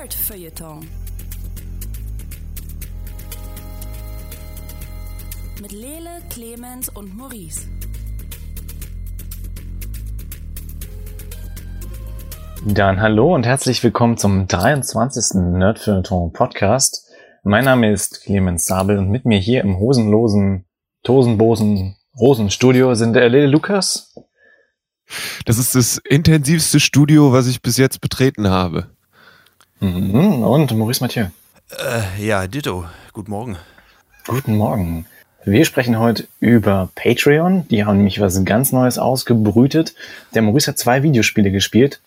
Nerd-Feuilleton. Mit Lele, Clemens und Maurice. Dann hallo und herzlich willkommen zum 23. Nerdfeuilleton Podcast. Mein Name ist Clemens Sabel und mit mir hier im hosenlosen, tosenbosen Rosenstudio sind der Lele Lukas. Das ist das intensivste Studio, was ich bis jetzt betreten habe. Mhm, und Maurice Mathieu. Äh, ja, Ditto. Guten Morgen. Guten Morgen. Wir sprechen heute über Patreon. Die haben nämlich was ganz Neues ausgebrütet. Der Maurice hat zwei Videospiele gespielt,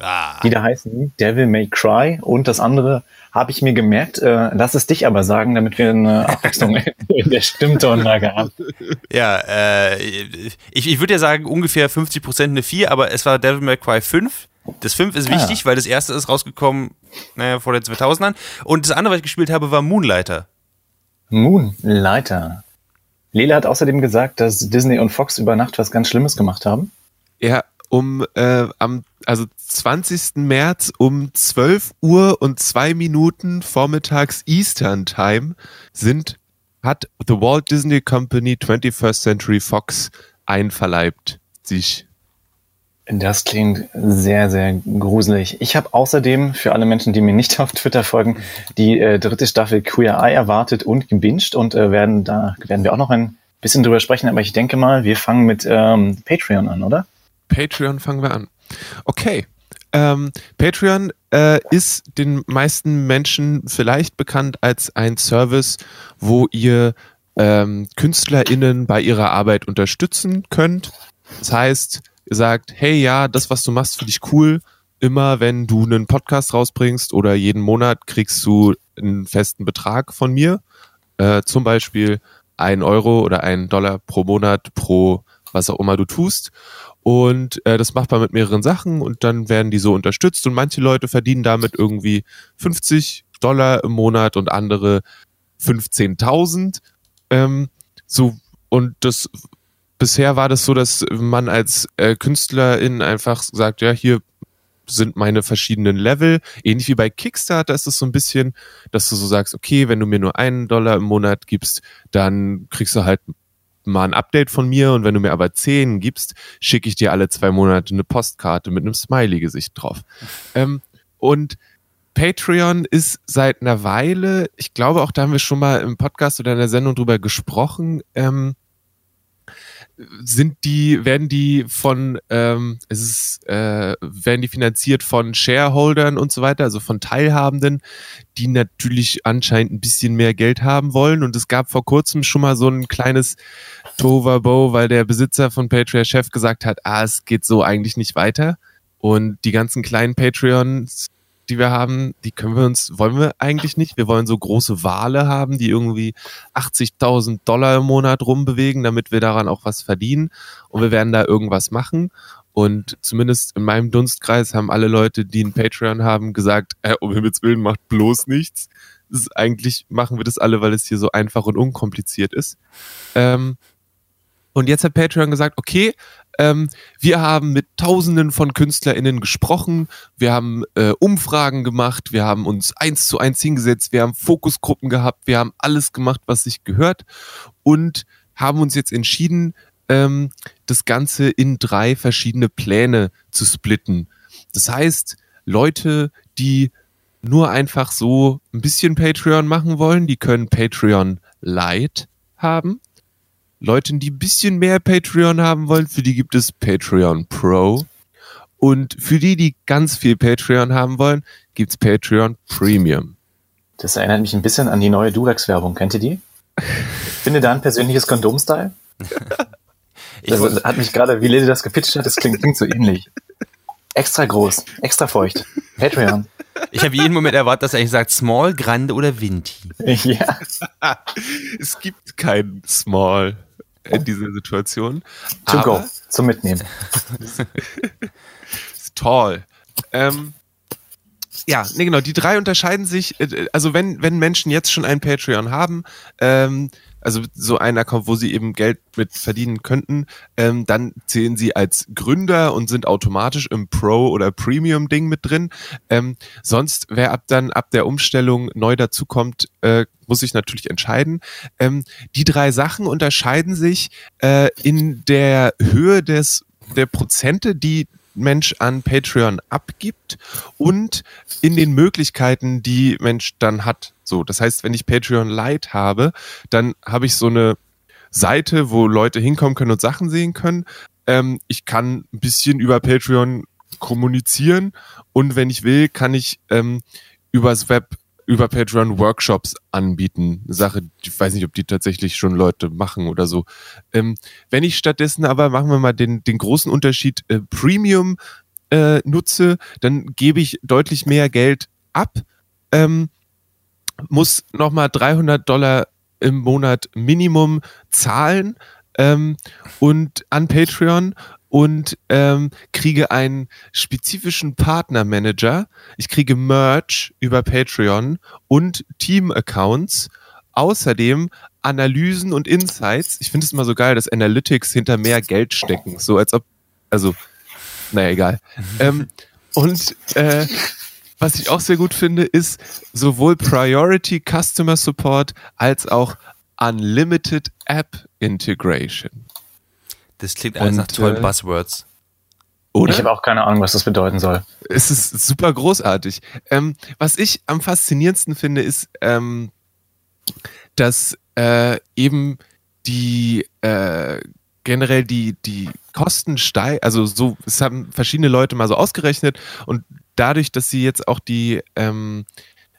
Ah, die da heißen Devil May Cry und das andere habe ich mir gemerkt. Äh, lass es dich aber sagen, damit wir eine Abwechslung in der Stimmtonlage haben. ja, äh, ich, ich würde ja sagen, ungefähr 50% eine 4, aber es war Devil May Cry 5. Das 5 ist Ah. wichtig, weil das erste ist rausgekommen naja, vor den 2000ern. Und das andere, was ich gespielt habe, war Moonlighter. Moonlighter. Lila hat außerdem gesagt, dass Disney und Fox über Nacht was ganz Schlimmes gemacht haben. Ja, um äh, am also 20. März um 12 Uhr und zwei Minuten vormittags Eastern Time sind hat The Walt Disney Company 21st Century Fox einverleibt sich. Das klingt sehr, sehr gruselig. Ich habe außerdem für alle Menschen, die mir nicht auf Twitter folgen, die äh, dritte Staffel Queer Eye erwartet und gebinged und äh, werden da werden wir auch noch ein bisschen drüber sprechen. Aber ich denke mal, wir fangen mit ähm, Patreon an, oder? Patreon fangen wir an. Okay. Ähm, Patreon äh, ist den meisten Menschen vielleicht bekannt als ein Service, wo ihr ähm, KünstlerInnen bei ihrer Arbeit unterstützen könnt. Das heißt, ihr sagt, hey ja, das, was du machst, finde ich cool. Immer wenn du einen Podcast rausbringst oder jeden Monat kriegst du einen festen Betrag von mir. Äh, zum Beispiel ein Euro oder ein Dollar pro Monat pro was auch immer du tust. Und äh, das macht man mit mehreren Sachen und dann werden die so unterstützt und manche Leute verdienen damit irgendwie 50 Dollar im Monat und andere 15.000. Ähm, so und das bisher war das so, dass man als äh, Künstlerin einfach sagt, ja hier sind meine verschiedenen Level. Ähnlich wie bei Kickstarter ist es so ein bisschen, dass du so sagst, okay, wenn du mir nur einen Dollar im Monat gibst, dann kriegst du halt mal ein Update von mir und wenn du mir aber zehn gibst, schicke ich dir alle zwei Monate eine Postkarte mit einem Smiley-Gesicht drauf. Ähm, und Patreon ist seit einer Weile, ich glaube auch, da haben wir schon mal im Podcast oder in der Sendung drüber gesprochen, ähm, sind die, werden die von, ähm, es ist, äh, werden die finanziert von Shareholdern und so weiter, also von Teilhabenden, die natürlich anscheinend ein bisschen mehr Geld haben wollen. Und es gab vor kurzem schon mal so ein kleines Tovabo, weil der Besitzer von Patreon Chef gesagt hat, ah, es geht so eigentlich nicht weiter. Und die ganzen kleinen Patreons, die wir haben, die können wir uns, wollen wir eigentlich nicht. Wir wollen so große Wale haben, die irgendwie 80.000 Dollar im Monat rumbewegen, damit wir daran auch was verdienen. Und wir werden da irgendwas machen. Und zumindest in meinem Dunstkreis haben alle Leute, die einen Patreon haben, gesagt, äh, um Himmels Willen macht bloß nichts. Eigentlich machen wir das alle, weil es hier so einfach und unkompliziert ist. Ähm, und jetzt hat Patreon gesagt, okay, ähm, wir haben mit Tausenden von KünstlerInnen gesprochen, wir haben äh, Umfragen gemacht, wir haben uns eins zu eins hingesetzt, wir haben Fokusgruppen gehabt, wir haben alles gemacht, was sich gehört und haben uns jetzt entschieden, ähm, das Ganze in drei verschiedene Pläne zu splitten. Das heißt, Leute, die nur einfach so ein bisschen Patreon machen wollen, die können Patreon Lite haben. Leuten, die ein bisschen mehr Patreon haben wollen, für die gibt es Patreon Pro. Und für die, die ganz viel Patreon haben wollen, gibt's Patreon Premium. Das erinnert mich ein bisschen an die neue Durax-Werbung. Kennt ihr die? Finde da ein persönliches Kondom-Style. Ich Das wollte- hat mich gerade, wie Lele das gepitcht hat, das klingt, klingt so ähnlich. Extra groß, extra feucht. Patreon. ich habe jeden Moment erwartet, dass er eigentlich sagt Small, Grande oder Vinti. Ja. Es gibt kein Small in dieser Situation. To aber go. Zum Mitnehmen. toll. Ähm, ja, nee, genau. Die drei unterscheiden sich. äh, Also wenn wenn Menschen jetzt schon ein Patreon haben, ähm, also so ein Account, wo sie eben Geld mit verdienen könnten, ähm, dann zählen sie als Gründer und sind automatisch im Pro- oder Premium-Ding mit drin. Ähm, sonst, wer ab dann ab der Umstellung neu dazukommt, äh, muss sich natürlich entscheiden. Ähm, die drei Sachen unterscheiden sich äh, in der Höhe des der Prozente, die Mensch an Patreon abgibt und in den Möglichkeiten, die Mensch dann hat. So, das heißt, wenn ich Patreon Lite habe, dann habe ich so eine Seite, wo Leute hinkommen können und Sachen sehen können. Ähm, ich kann ein bisschen über Patreon kommunizieren und wenn ich will, kann ich ähm, übers Web über Patreon Workshops anbieten. Sache, ich weiß nicht, ob die tatsächlich schon Leute machen oder so. Ähm, wenn ich stattdessen aber, machen wir mal den, den großen Unterschied, äh, Premium äh, nutze, dann gebe ich deutlich mehr Geld ab, ähm, muss nochmal 300 Dollar im Monat Minimum zahlen ähm, und an Patreon und ähm, kriege einen spezifischen Partnermanager. Ich kriege Merch über Patreon und Team-Accounts. Außerdem Analysen und Insights. Ich finde es immer so geil, dass Analytics hinter mehr Geld stecken. So als ob, also, naja, egal. ähm, und äh, was ich auch sehr gut finde, ist sowohl Priority Customer Support als auch Unlimited App Integration. Das klingt alles nach tollen äh, Buzzwords. Oder? Ich habe auch keine Ahnung, was das bedeuten soll. Es ist super großartig. Ähm, was ich am faszinierendsten finde, ist, ähm, dass äh, eben die äh, generell die, die Kosten steigen, also so, es haben verschiedene Leute mal so ausgerechnet und dadurch, dass sie jetzt auch die ähm,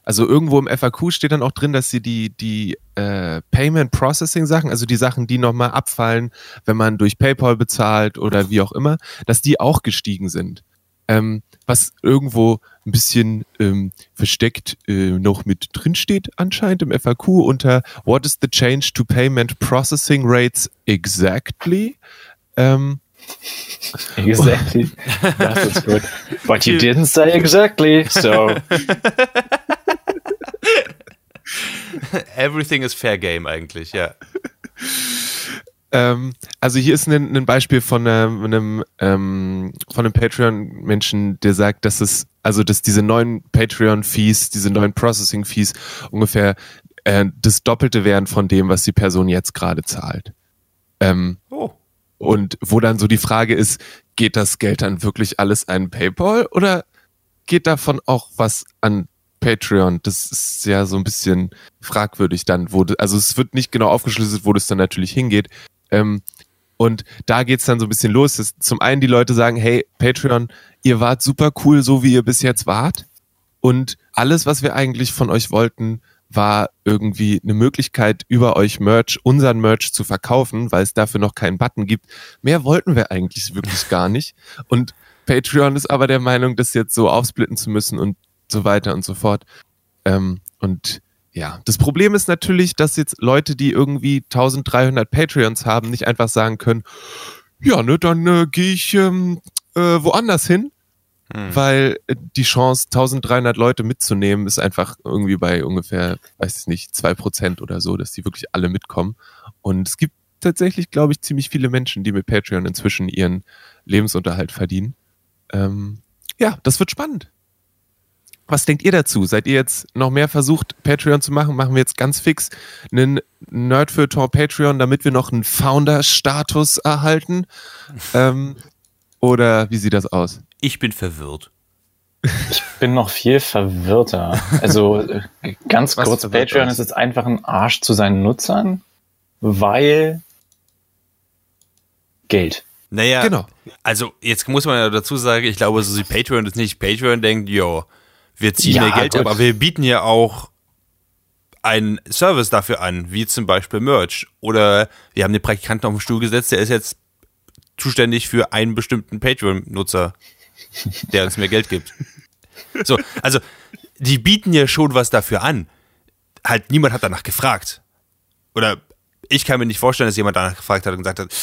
also irgendwo im FAQ steht dann auch drin, dass sie die, die äh, Payment Processing Sachen, also die Sachen, die nochmal abfallen, wenn man durch PayPal bezahlt oder wie auch immer, dass die auch gestiegen sind. Ähm, was irgendwo ein bisschen ähm, versteckt äh, noch mit drin steht anscheinend im FAQ unter What is the change to payment processing rates exactly? Ähm, Exactly. Das ist gut. But you didn't say exactly, so. Everything is fair game eigentlich, ja. Ähm, also hier ist ein, ein Beispiel von einem, einem, ähm, von einem Patreon-Menschen, der sagt, dass es, also dass diese neuen Patreon-Fees, diese neuen Processing-Fees ungefähr äh, das Doppelte wären von dem, was die Person jetzt gerade zahlt. Ähm, Oh. und wo dann so die Frage ist, geht das Geld dann wirklich alles an PayPal oder geht davon auch was an Patreon? Das ist ja so ein bisschen fragwürdig dann, wo, also es wird nicht genau aufgeschlüsselt, wo das dann natürlich hingeht. Ähm, und da geht's dann so ein bisschen los. Dass zum einen die Leute sagen, hey, Patreon, ihr wart super cool, so wie ihr bis jetzt wart. Und alles, was wir eigentlich von euch wollten, war irgendwie eine Möglichkeit, über euch Merch, unseren Merch zu verkaufen, weil es dafür noch keinen Button gibt. Mehr wollten wir eigentlich wirklich gar nicht. Und Patreon ist aber der Meinung, das jetzt so aufsplitten zu müssen und so weiter und so fort. Ähm, und ja, das Problem ist natürlich, dass jetzt Leute, die irgendwie 1300 Patreons haben, nicht einfach sagen können, ja, ne, dann äh, gehe ich ähm, äh, woanders hin, Hm. weil äh, die Chance, 1300 Leute mitzunehmen, ist einfach irgendwie bei ungefähr, weiß ich nicht, zwei Prozent oder so, dass die wirklich alle mitkommen. Und es gibt tatsächlich, glaube ich, ziemlich viele Menschen, die mit Patreon inzwischen ihren Lebensunterhalt verdienen. Ähm, ja, das wird spannend. Was denkt ihr dazu? Seid ihr jetzt noch mehr versucht, Patreon zu machen? Machen wir jetzt ganz fix einen Nerdfeuilleton Patreon, damit wir noch einen Founder-Status erhalten? ähm, oder wie sieht das aus? Ich bin verwirrt. Ich bin noch viel verwirrter. Also äh, ganz Was kurz, verwirrt Patreon ist jetzt einfach ein Arsch zu seinen Nutzern, weil Geld. Naja, Genau. also jetzt muss man ja dazu sagen, ich glaube, so wie Patreon ist nicht. Patreon denkt, jo, wir ziehen Ja, mehr Geld gut. ab, aber wir bieten ja auch einen Service dafür an, wie zum Beispiel Merch. Oder wir haben den Praktikanten auf den Stuhl gesetzt, der ist jetzt zuständig für einen bestimmten Patreon-Nutzer, der uns mehr Geld gibt. So, also die bieten ja schon was dafür an. Halt niemand hat danach gefragt. Oder ich kann mir nicht vorstellen, dass jemand danach gefragt hat und gesagt hat,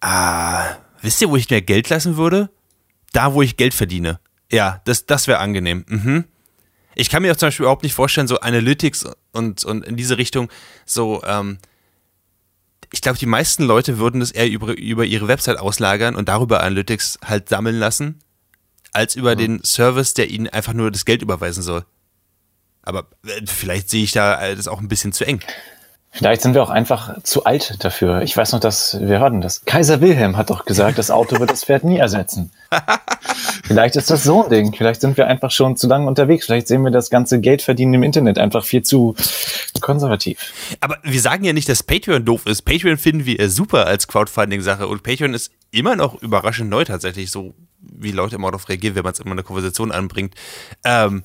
ah, wisst ihr, wo ich mehr Geld lassen würde? Da, wo ich Geld verdiene. Ja, das, das wäre angenehm. Mhm. Ich kann mir auch zum Beispiel überhaupt nicht vorstellen, so Analytics und, und in diese Richtung so, ähm, ich glaube, die meisten Leute würden das eher über, über ihre Website auslagern und darüber Analytics halt sammeln lassen, als über den Service, der ihnen einfach nur das Geld überweisen soll. Aber äh, vielleicht sehe ich da äh, das auch ein bisschen zu eng. Vielleicht sind wir auch einfach zu alt dafür. Ich weiß noch, dass wir hörten das. Kaiser Wilhelm hat doch gesagt, das Auto wird das Pferd nie ersetzen. Vielleicht ist das so ein Ding. Vielleicht sind wir einfach schon zu lange unterwegs. Vielleicht sehen wir das ganze Geldverdienen im Internet einfach viel zu konservativ. Aber wir sagen ja nicht, dass Patreon doof ist. Patreon finden wir super als Crowdfunding-Sache und Patreon ist immer noch überraschend neu tatsächlich, so wie Leute immer darauf reagieren, wenn man es immer in eine Konversation anbringt. Ähm,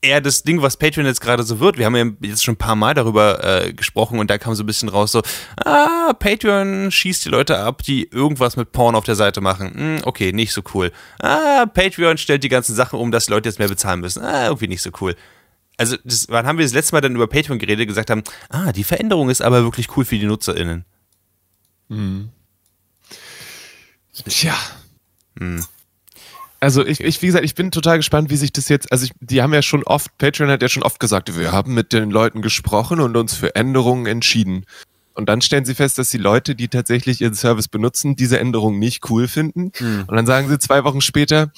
eher das Ding, was Patreon jetzt gerade so wird. Wir haben ja jetzt schon ein paar Mal darüber äh, gesprochen und da kam so ein bisschen raus so, ah, Patreon schießt die Leute ab, die irgendwas mit Porn auf der Seite machen. Hm, okay, nicht so cool. Ah, Patreon stellt die ganzen Sachen um, dass die Leute jetzt mehr bezahlen müssen. Ah, irgendwie nicht so cool. Also, das, wann haben wir das letzte Mal dann über Patreon geredet, gesagt haben, ah, die Veränderung ist aber wirklich cool für die NutzerInnen. Tja. Also ich, ich, wie gesagt, ich bin total gespannt, wie sich das jetzt, also ich, die haben ja schon oft, Patreon hat ja schon oft gesagt, wir haben mit den Leuten gesprochen und uns für Änderungen entschieden. Und dann stellen sie fest, dass die Leute, die tatsächlich ihren Service benutzen, diese Änderungen nicht cool finden. Und dann sagen sie zwei Wochen später,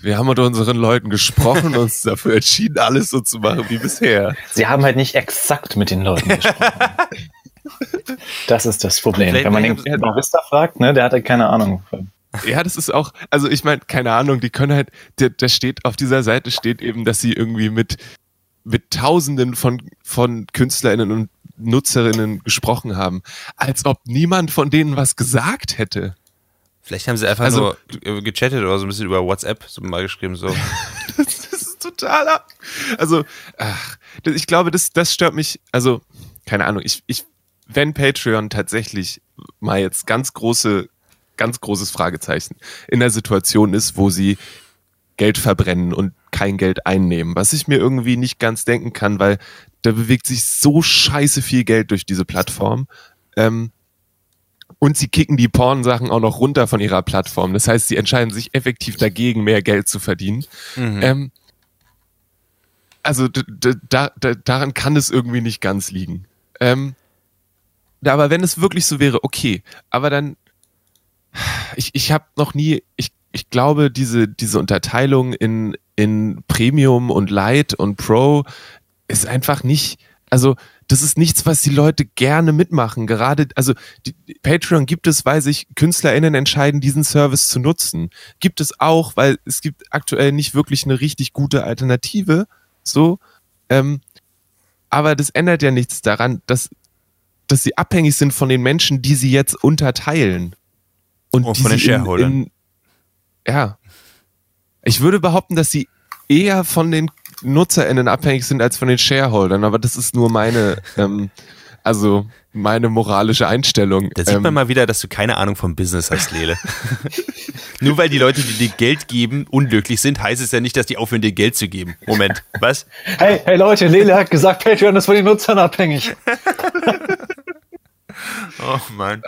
wir haben mit unseren Leuten gesprochen und uns dafür entschieden, alles so zu machen wie bisher. Sie haben halt nicht exakt mit den Leuten gesprochen. das ist das Problem. Vielleicht- Wenn man den Barista fragt, ne, der hat halt keine Ahnung. Ja, das ist auch, also ich meine, keine Ahnung, die können halt, da, steht, auf dieser Seite steht eben, dass sie irgendwie mit, mit Tausenden von, von KünstlerInnen und Nutzerinnen gesprochen haben, als ob niemand von denen was gesagt hätte. Vielleicht haben sie einfach Also- nur äh, gechattet oder so ein bisschen über WhatsApp so mal geschrieben, so. Das ist total ab. Also, ach, ich glaube, das, das stört mich, also, keine Ahnung, ich, ich, wenn Patreon tatsächlich mal jetzt ganz große, ganz großes Fragezeichen in der Situation ist, wo sie Geld verbrennen und kein Geld einnehmen, was ich mir irgendwie nicht ganz denken kann, weil da bewegt sich so scheiße viel Geld durch diese Plattform. Ähm, und sie kicken die Porn-Sachen auch noch runter von ihrer Plattform. Das heißt, sie entscheiden sich effektiv dagegen, mehr Geld zu verdienen. Ähm, also da, da, daran kann es irgendwie nicht ganz liegen. Ähm, aber wenn es wirklich so wäre, okay. Aber dann, ich, ich habe noch nie, ich, ich glaube, diese, diese Unterteilung in, in Premium und Light und Pro ist einfach nicht, also das ist nichts, was die Leute gerne mitmachen. Gerade, also die, Patreon gibt es, weil sich KünstlerInnen entscheiden, diesen Service zu nutzen. Gibt es auch, weil es gibt aktuell nicht wirklich eine richtig gute Alternative. So, ähm, aber das ändert ja nichts daran, dass, dass sie abhängig sind von den Menschen, die sie jetzt unterteilen. Und, Und die von den sie in- Shareholdern. In, ja. Ich würde behaupten, dass sie eher von den NutzerInnen abhängig sind als von den Shareholdern, aber das ist nur meine, ähm, also meine moralische Einstellung. Da sieht ähm, man mal wieder, dass du keine Ahnung vom Business hast, Lele. Nur weil die Leute, die dir Geld geben, unglücklich sind, heißt es ja nicht, dass die aufhören, dir Geld zu geben. Moment, was? Hey, hey Leute, Lele hat gesagt, Patreon ist von den Nutzern abhängig. Oh Mann.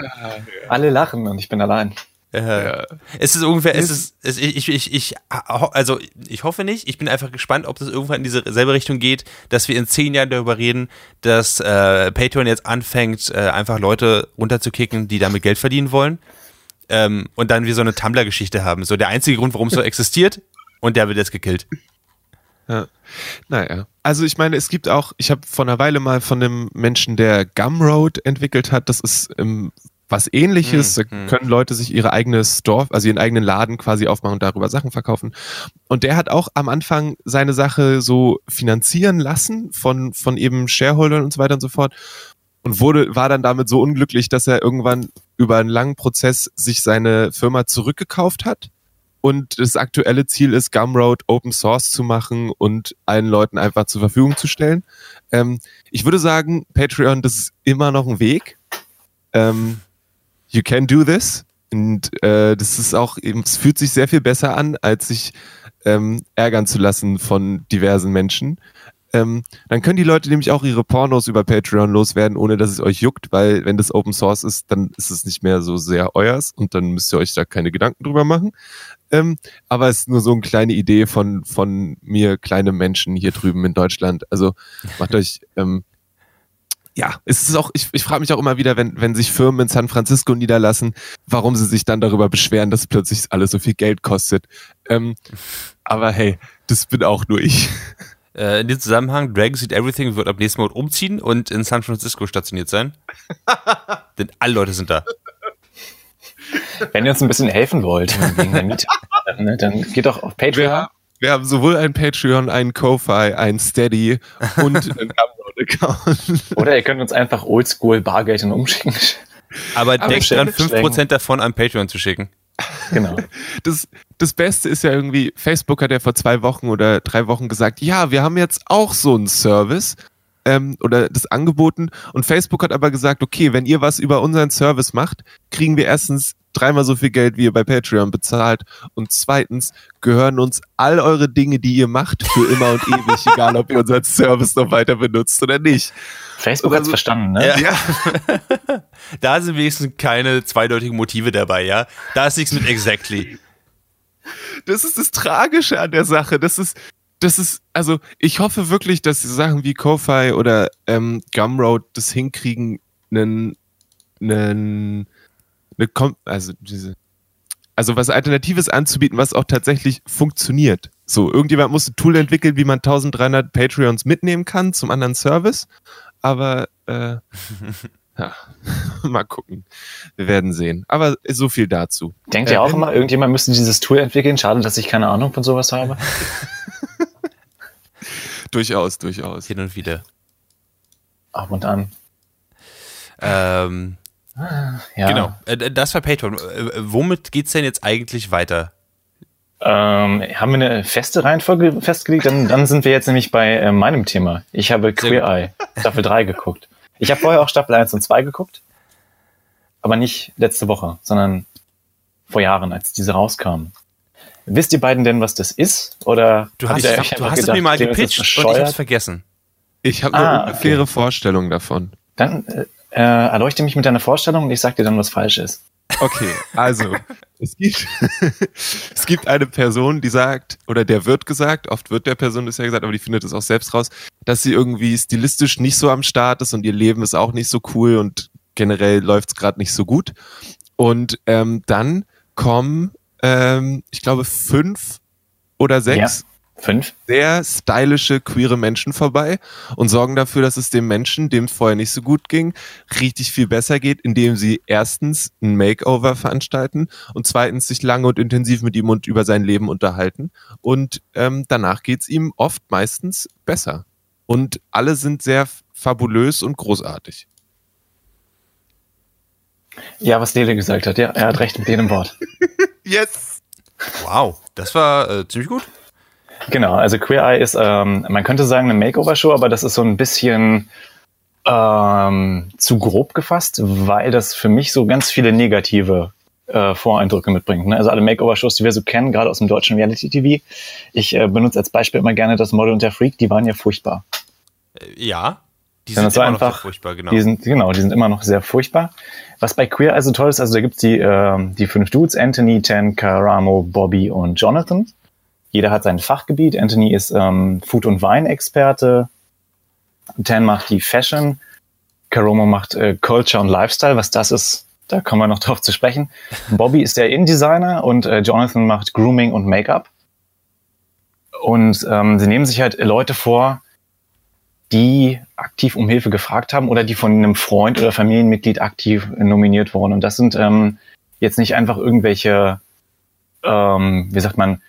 Alle lachen und ich bin allein. Äh, Es ist ungefähr, es ist, es, ich, ich, ich, also ich hoffe nicht. Ich bin einfach gespannt, ob das irgendwann in diese selbe Richtung geht, dass wir in zehn Jahren darüber reden, dass äh, Patreon jetzt anfängt, äh, einfach Leute runterzukicken, die damit Geld verdienen wollen. Ähm, und dann wir so eine Tumblr-Geschichte haben. So der einzige Grund, warum es so existiert, und der wird jetzt gekillt. Ja. Naja. Also ich meine, es gibt auch, ich habe vor einer Weile mal von einem Menschen, der Gumroad entwickelt hat, das ist ähm, was ähnliches, Hm, da können Leute sich ihre eigene Store, also ihren eigenen Laden quasi aufmachen und darüber Sachen verkaufen. Und der hat auch am Anfang seine Sache so finanzieren lassen von, von eben Shareholdern und so weiter und so fort. Und wurde, war dann damit so unglücklich, dass er irgendwann über einen langen Prozess sich seine Firma zurückgekauft hat und das aktuelle Ziel ist, Gumroad Open Source zu machen und allen Leuten einfach zur Verfügung zu stellen. Ähm, ich würde sagen, Patreon, das ist immer noch ein Weg. Ähm, you can do this. Und äh, das ist auch, es fühlt sich sehr viel besser an, als sich ähm, ärgern zu lassen von diversen Menschen. Ähm, dann können die Leute nämlich auch ihre Pornos über Patreon loswerden, ohne dass es euch juckt, weil wenn das Open Source ist, dann ist es nicht mehr so sehr euers und dann müsst ihr euch da keine Gedanken drüber machen. Ähm, aber es ist nur so eine kleine Idee von, von mir, kleine Menschen hier drüben in Deutschland. Also macht euch, ähm, ja, es ist auch, ich, ich frage mich auch immer wieder, wenn, wenn sich Firmen in San Francisco niederlassen, warum sie sich dann darüber beschweren, dass plötzlich alles so viel Geld kostet. Ähm, aber hey, das bin auch nur ich. Äh, in diesem Zusammenhang, Dragon Seed Everything wird ab nächsten Monat umziehen und in San Francisco stationiert sein. Denn alle Leute sind da. Wenn ihr uns ein bisschen helfen wollt wegen der Miete, dann, ne, dann geht doch auf Patreon. Wir, wir haben sowohl ein Patreon, ein Ko-Fi, ein Steady und einen Gumroad-Account. Oder ihr könnt uns einfach oldschool Bargeld umschicken. Aber, Aber denkt dran, mitschlägen. 5% davon an Patreon zu schicken. Genau. Das, das Beste ist ja irgendwie, Facebook hat ja vor zwei Wochen oder drei Wochen gesagt, ja, wir haben jetzt auch so einen Service ähm, oder das angeboten. Und Facebook hat aber gesagt, okay, wenn ihr was über unseren Service macht, kriegen wir erstens dreimal so viel Geld, wie ihr bei Patreon bezahlt. Und zweitens gehören uns all eure Dinge, die ihr macht, für immer und ewig, egal ob ihr unseren Service noch weiter benutzt oder nicht. Facebook Also- hat's verstanden, ne? Ja. Ja, Da sind wenigstens keine zweideutigen Motive dabei, ja. Da ist nichts mit exactly. das ist das Tragische an der Sache. Das ist, das ist, also ich hoffe wirklich, dass die Sachen wie Ko-Fi oder ähm, Gumroad das hinkriegen, einen, einen, eine, Kom- also diese, also was Alternatives anzubieten, was auch tatsächlich funktioniert. So, irgendjemand muss ein Tool entwickeln, wie man 1300 Patreons mitnehmen kann zum anderen Service. Aber äh, ja, mal gucken. Wir werden sehen. Aber so viel dazu. Denkt Äh, ihr auch wenn- immer, irgendjemand müsste dieses Tool entwickeln? Schade, dass ich keine Ahnung von sowas habe. Durchaus, durchaus. Hin und wieder. Ab und an. Ähm, Ja. Genau. Äh, Das war Patreon. Äh, Womit geht's denn jetzt eigentlich weiter? Ähm, haben wir eine feste Reihenfolge festgelegt? Dann, dann sind wir jetzt nämlich bei äh, meinem Thema. Ich habe Queer Eye Staffel 3 geguckt. Ich habe vorher auch Staffel 1 und 2 geguckt, aber nicht letzte Woche, sondern vor Jahren, als diese rauskamen. Wisst ihr beiden denn, was das ist? Oder Du hast, ich hab, du hast es mir mal gepitcht und ich hab's vergessen. Ich habe eine Ah, ungefähre okay. Vorstellung davon. Dann äh, äh, erleuchte mich mit deiner Vorstellung und ich sag dir dann, was falsch ist. Okay, also es gibt, es gibt eine Person, die sagt, oder der wird gesagt, oft wird der Person das ja gesagt, aber die findet es auch selbst raus, dass sie irgendwie stilistisch nicht so am Start ist und ihr Leben ist auch nicht so cool und generell läuft es gerade nicht so gut. Und ähm, dann kommen, ähm, ich glaube, fünf oder sechs Fünf? sehr stylische queere Menschen vorbei und sorgen dafür, dass es dem Menschen, dem es vorher nicht so gut ging, richtig viel besser geht, indem sie erstens ein Makeover veranstalten und zweitens sich lange und intensiv mit ihm und über sein Leben unterhalten. Und ähm, danach geht's ihm oft meistens besser. Und alle sind sehr fabulös und großartig. Ja, was Lele gesagt hat. Ja, er hat recht mit jedem Wort. Yes! Wow, das war äh, ziemlich gut. Genau, also Queer Eye ist, ähm, man könnte sagen, eine Makeover-Show, aber das ist so ein bisschen ähm, zu grob gefasst, weil das für mich so ganz viele negative äh, Voreindrücke mitbringt. Ne? Also alle Makeover-Shows, die wir so kennen, gerade aus dem deutschen Reality-TV. Ich äh, benutze als Beispiel immer gerne das Model und der Freak, die waren ja furchtbar. Äh, ja, die sind immer noch sehr einfach- furchtbar, genau. Die sind, genau, die sind immer noch sehr furchtbar. Was bei Queer also toll ist, also da gibt's die, ähm, die fünf Dudes, Anthony, Tan, Karamo, Bobby und Jonathan. Jeder hat sein Fachgebiet. Anthony ist ähm, Food- und Wein-Experte. Tan macht die Fashion. Karomo macht äh, Culture und Lifestyle. Was das ist, da kommen wir noch drauf zu sprechen. Bobby ist der InDesigner und äh, Jonathan macht Grooming und Make-up. Und ähm, sie nehmen sich halt Leute vor, die aktiv um Hilfe gefragt haben oder die von einem Freund oder Familienmitglied aktiv nominiert wurden. Und das sind ähm, jetzt nicht einfach irgendwelche, ähm, wie sagt man,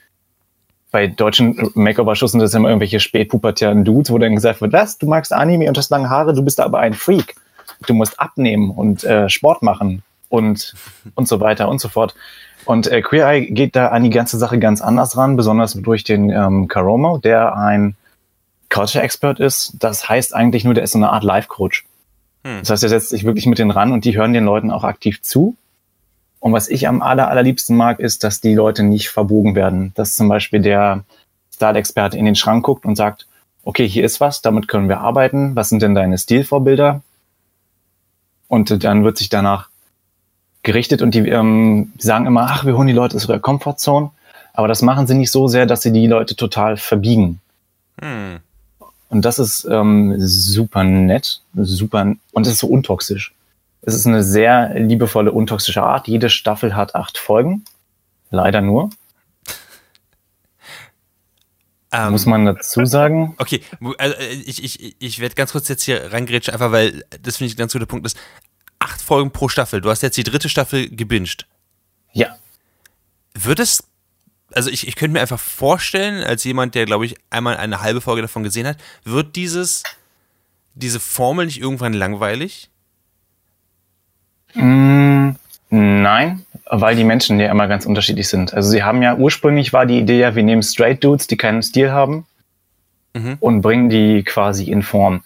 bei deutschen Makeover-Shows sind das immer irgendwelche spätpubertären Dudes, wo dann gesagt wird, was, du magst Anime und hast lange Haare, du bist aber ein Freak. Du musst abnehmen und äh, Sport machen und, und so weiter und so fort. Und äh, Queer Eye geht da an die ganze Sache ganz anders ran, besonders durch den ähm, Karomo, der ein Culture Expert ist. Das heißt eigentlich nur, der ist so eine Art Life Coach. Hm. Das heißt, er setzt sich wirklich mit denen ran und die hören den Leuten auch aktiv zu. Und was ich am aller, allerliebsten mag, ist, dass die Leute nicht verbogen werden. Dass zum Beispiel der Style-Experte in den Schrank guckt und sagt, okay, hier ist was, damit können wir arbeiten. Was sind denn deine Stilvorbilder? Und dann wird sich danach gerichtet und die, ähm, sagen immer, ach, wir holen die Leute aus ihrer Comfortzone. Aber das machen sie nicht so sehr, dass sie die Leute total verbiegen. Hm. Und das ist ähm, super nett, super und es ist so untoxisch. Es ist eine sehr liebevolle, untoxische Art. Jede Staffel hat acht Folgen. Leider nur. Ähm, Muss man dazu sagen. Okay, also ich, ich, ich werde ganz kurz jetzt hier reingrätschen, einfach weil das finde ich ein ganz guter Punkt ist. Acht Folgen pro Staffel. Du hast jetzt die dritte Staffel gebinged. Ja. Wird es, also ich, ich könnte mir einfach vorstellen, als jemand, der, glaube ich, einmal eine halbe Folge davon gesehen hat, wird dieses, diese Formel nicht irgendwann langweilig? Mm, nein, weil die Menschen ja immer ganz unterschiedlich sind. Also sie haben ja ursprünglich war die Idee ja, wir nehmen Straight Dudes, die keinen Stil haben Mhm. und bringen die quasi in Form.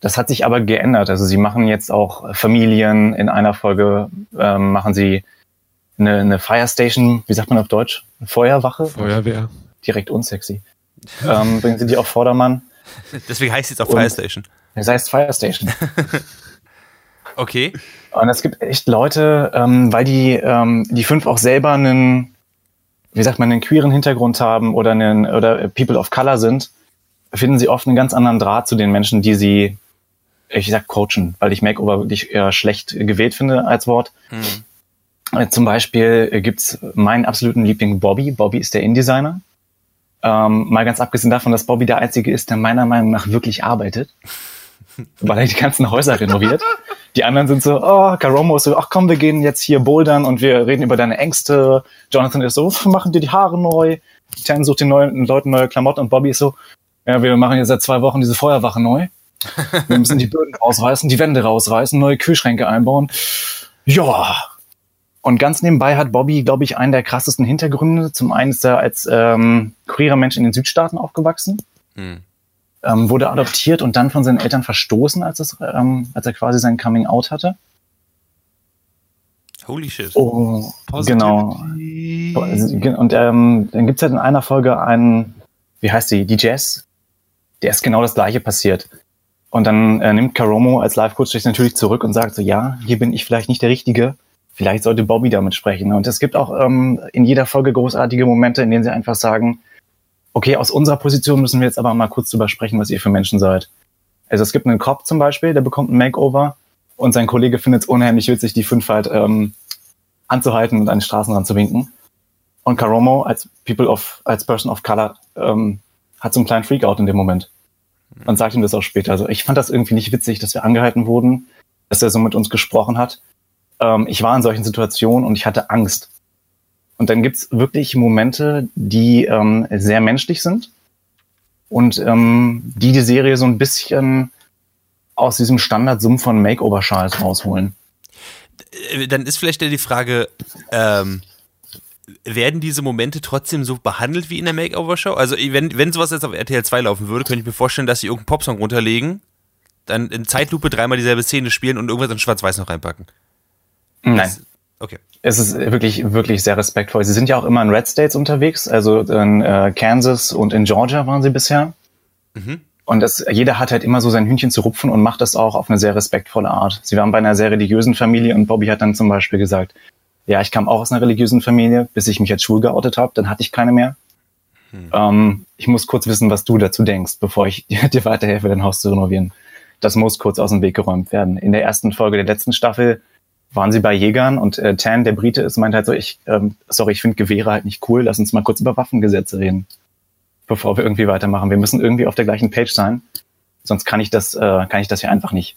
Das hat sich aber geändert. Also sie machen jetzt auch Familien. In einer Folge ähm, machen sie eine, eine Fire Station, wie sagt man auf Deutsch? Feuerwache? Feuerwehr. Direkt unsexy. ähm, bringen sie die auf Vordermann. Deswegen heißt es jetzt auch Fire Station. Das heißt Fire Station. Okay. Und es gibt echt Leute, ähm, weil die, ähm, die fünf auch selber einen, wie sagt man, einen queeren Hintergrund haben oder einen, oder People of Color sind, finden sie oft einen ganz anderen Draht zu den Menschen, die sie, ich sag coachen, weil ich Makeover wirklich eher schlecht gewählt finde als Wort. Hm. Zum Beispiel äh, gibt's meinen absoluten Liebling Bobby. Bobby ist der InDesigner. Ähm, mal ganz abgesehen davon, dass Bobby der Einzige ist, der meiner Meinung nach wirklich arbeitet. weil er die ganzen Häuser renoviert. Die anderen sind so, oh, Karomo ist so, ach komm, wir gehen jetzt hier bouldern und wir reden über deine Ängste. Jonathan ist so, "Uff, machen dir die Haare neu. Tan sucht den neuen Leuten neue Klamotten und Bobby ist so, ja, wir machen jetzt seit zwei Wochen diese Feuerwache neu. Wir müssen die Böden rausreißen, die Wände rausreißen, neue Kühlschränke einbauen. Ja. Und ganz nebenbei hat Bobby, glaube ich, einen der krassesten Hintergründe. Zum einen ist er als ähm, queerer Mensch in den Südstaaten aufgewachsen Hm. ähm, wurde adoptiert und dann von seinen Eltern verstoßen, als, es, ähm, als er quasi sein Coming Out hatte. Holy shit. Oh, genau. Und ähm, dann gibt's halt in einer Folge einen, wie heißt die, die Jazz, der ist genau das gleiche passiert. Und dann äh, nimmt Karomo als Live-Coach sich natürlich zurück und sagt so, ja, hier bin ich vielleicht nicht der Richtige. Vielleicht sollte Bobby damit sprechen. Und es gibt auch ähm, in jeder Folge großartige Momente, in denen sie einfach sagen, okay, aus unserer Position müssen wir jetzt aber mal kurz drüber sprechen, was ihr für Menschen seid. Also es gibt einen Cop zum Beispiel, der bekommt ein Makeover und sein Kollege findet es unheimlich witzig, die fünf halt ähm, anzuhalten und an den Straßenrand zu winken. Und Karomo als People of, als Person of Color ähm, hat so einen kleinen Freakout in dem Moment. Und sagt ihm das auch später. Also ich fand das irgendwie nicht witzig, dass wir angehalten wurden, dass er so mit uns gesprochen hat. Ähm, ich war in solchen Situationen und ich hatte Angst. Und dann gibt's wirklich Momente, die ähm, sehr menschlich sind und ähm, die die Serie so ein bisschen aus diesem Standardsumpf von Makeover-Schals rausholen. Äh, Dann ist vielleicht die Frage, ähm, werden diese Momente trotzdem so behandelt wie in der Makeover-Show? Also, wenn, wenn sowas jetzt auf RTL 2 laufen würde, könnte ich mir vorstellen, dass sie irgendeinen Popsong runterlegen, dann in Zeitlupe dreimal dieselbe Szene spielen und irgendwas in Schwarz-Weiß noch reinpacken. Nein. Okay. Es ist wirklich, wirklich sehr respektvoll. Sie sind ja auch immer in Red States unterwegs, also in äh, Kansas und in Georgia waren sie bisher. Mhm. Und das, jeder hat halt immer so sein Hühnchen zu rupfen und macht das auch auf eine sehr respektvolle Art. Sie waren bei einer sehr religiösen Familie und Bobby hat dann zum Beispiel gesagt, ja, ich kam auch aus einer religiösen Familie, bis ich mich als schwul geoutet habe, dann hatte ich keine mehr. Ähm, ich muss kurz wissen, was du dazu denkst, bevor ich dir weiterhelfe, dein Haus zu renovieren. Das muss kurz aus dem Weg geräumt werden. In der ersten Folge der letzten Staffel waren sie bei Jägern und äh, Tan, der Brite ist, meint halt so, ich, ähm, sorry, ich finde Gewehre halt nicht cool, lass uns mal kurz über Waffengesetze reden, bevor wir irgendwie weitermachen. Wir müssen irgendwie auf der gleichen Page sein, sonst kann ich das, äh, kann ich das hier einfach nicht.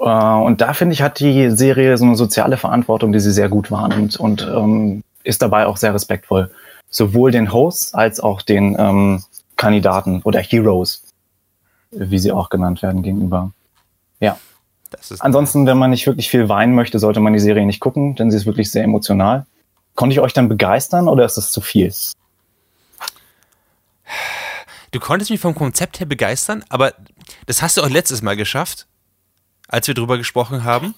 Äh, und da finde ich, hat die Serie so eine soziale Verantwortung, die sie sehr gut wahrnimmt und ähm, ist dabei auch sehr respektvoll. Sowohl den Hosts als auch den ähm, Kandidaten oder Heroes, wie sie auch genannt werden, gegenüber. Ja. Ansonsten, wenn man nicht wirklich viel weinen möchte, sollte man die Serie nicht gucken, denn sie ist wirklich sehr emotional. Konnte ich euch dann begeistern oder ist das zu viel? du konntest mich vom Konzept her begeistern, aber das hast du auch letztes Mal geschafft, als wir drüber gesprochen haben.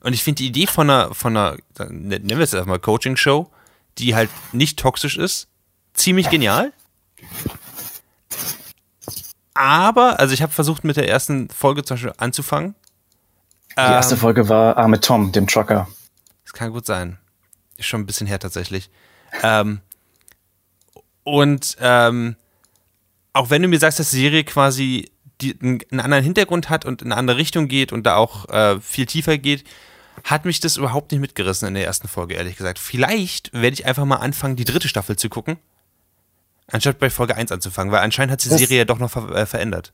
Und ich finde die Idee von einer, von einer, nennen wir es jetzt mal Coaching-Show, die halt nicht toxisch ist, ziemlich genial. Aber, also ich habe versucht mit der ersten Folge zum Beispiel anzufangen. Die erste Folge war mit Tom, dem Trucker. Das kann gut sein. Ist schon ein bisschen her tatsächlich. Ähm, und ähm, auch wenn du mir sagst, dass die Serie quasi die, einen anderen Hintergrund hat und in eine andere Richtung geht und da auch äh, viel tiefer geht, hat mich das überhaupt nicht mitgerissen in der ersten Folge, ehrlich gesagt. Vielleicht werde ich einfach mal anfangen, die dritte Staffel zu gucken, anstatt bei Folge 1 anzufangen, weil anscheinend hat sich die Serie ja doch noch ver äh, verändert.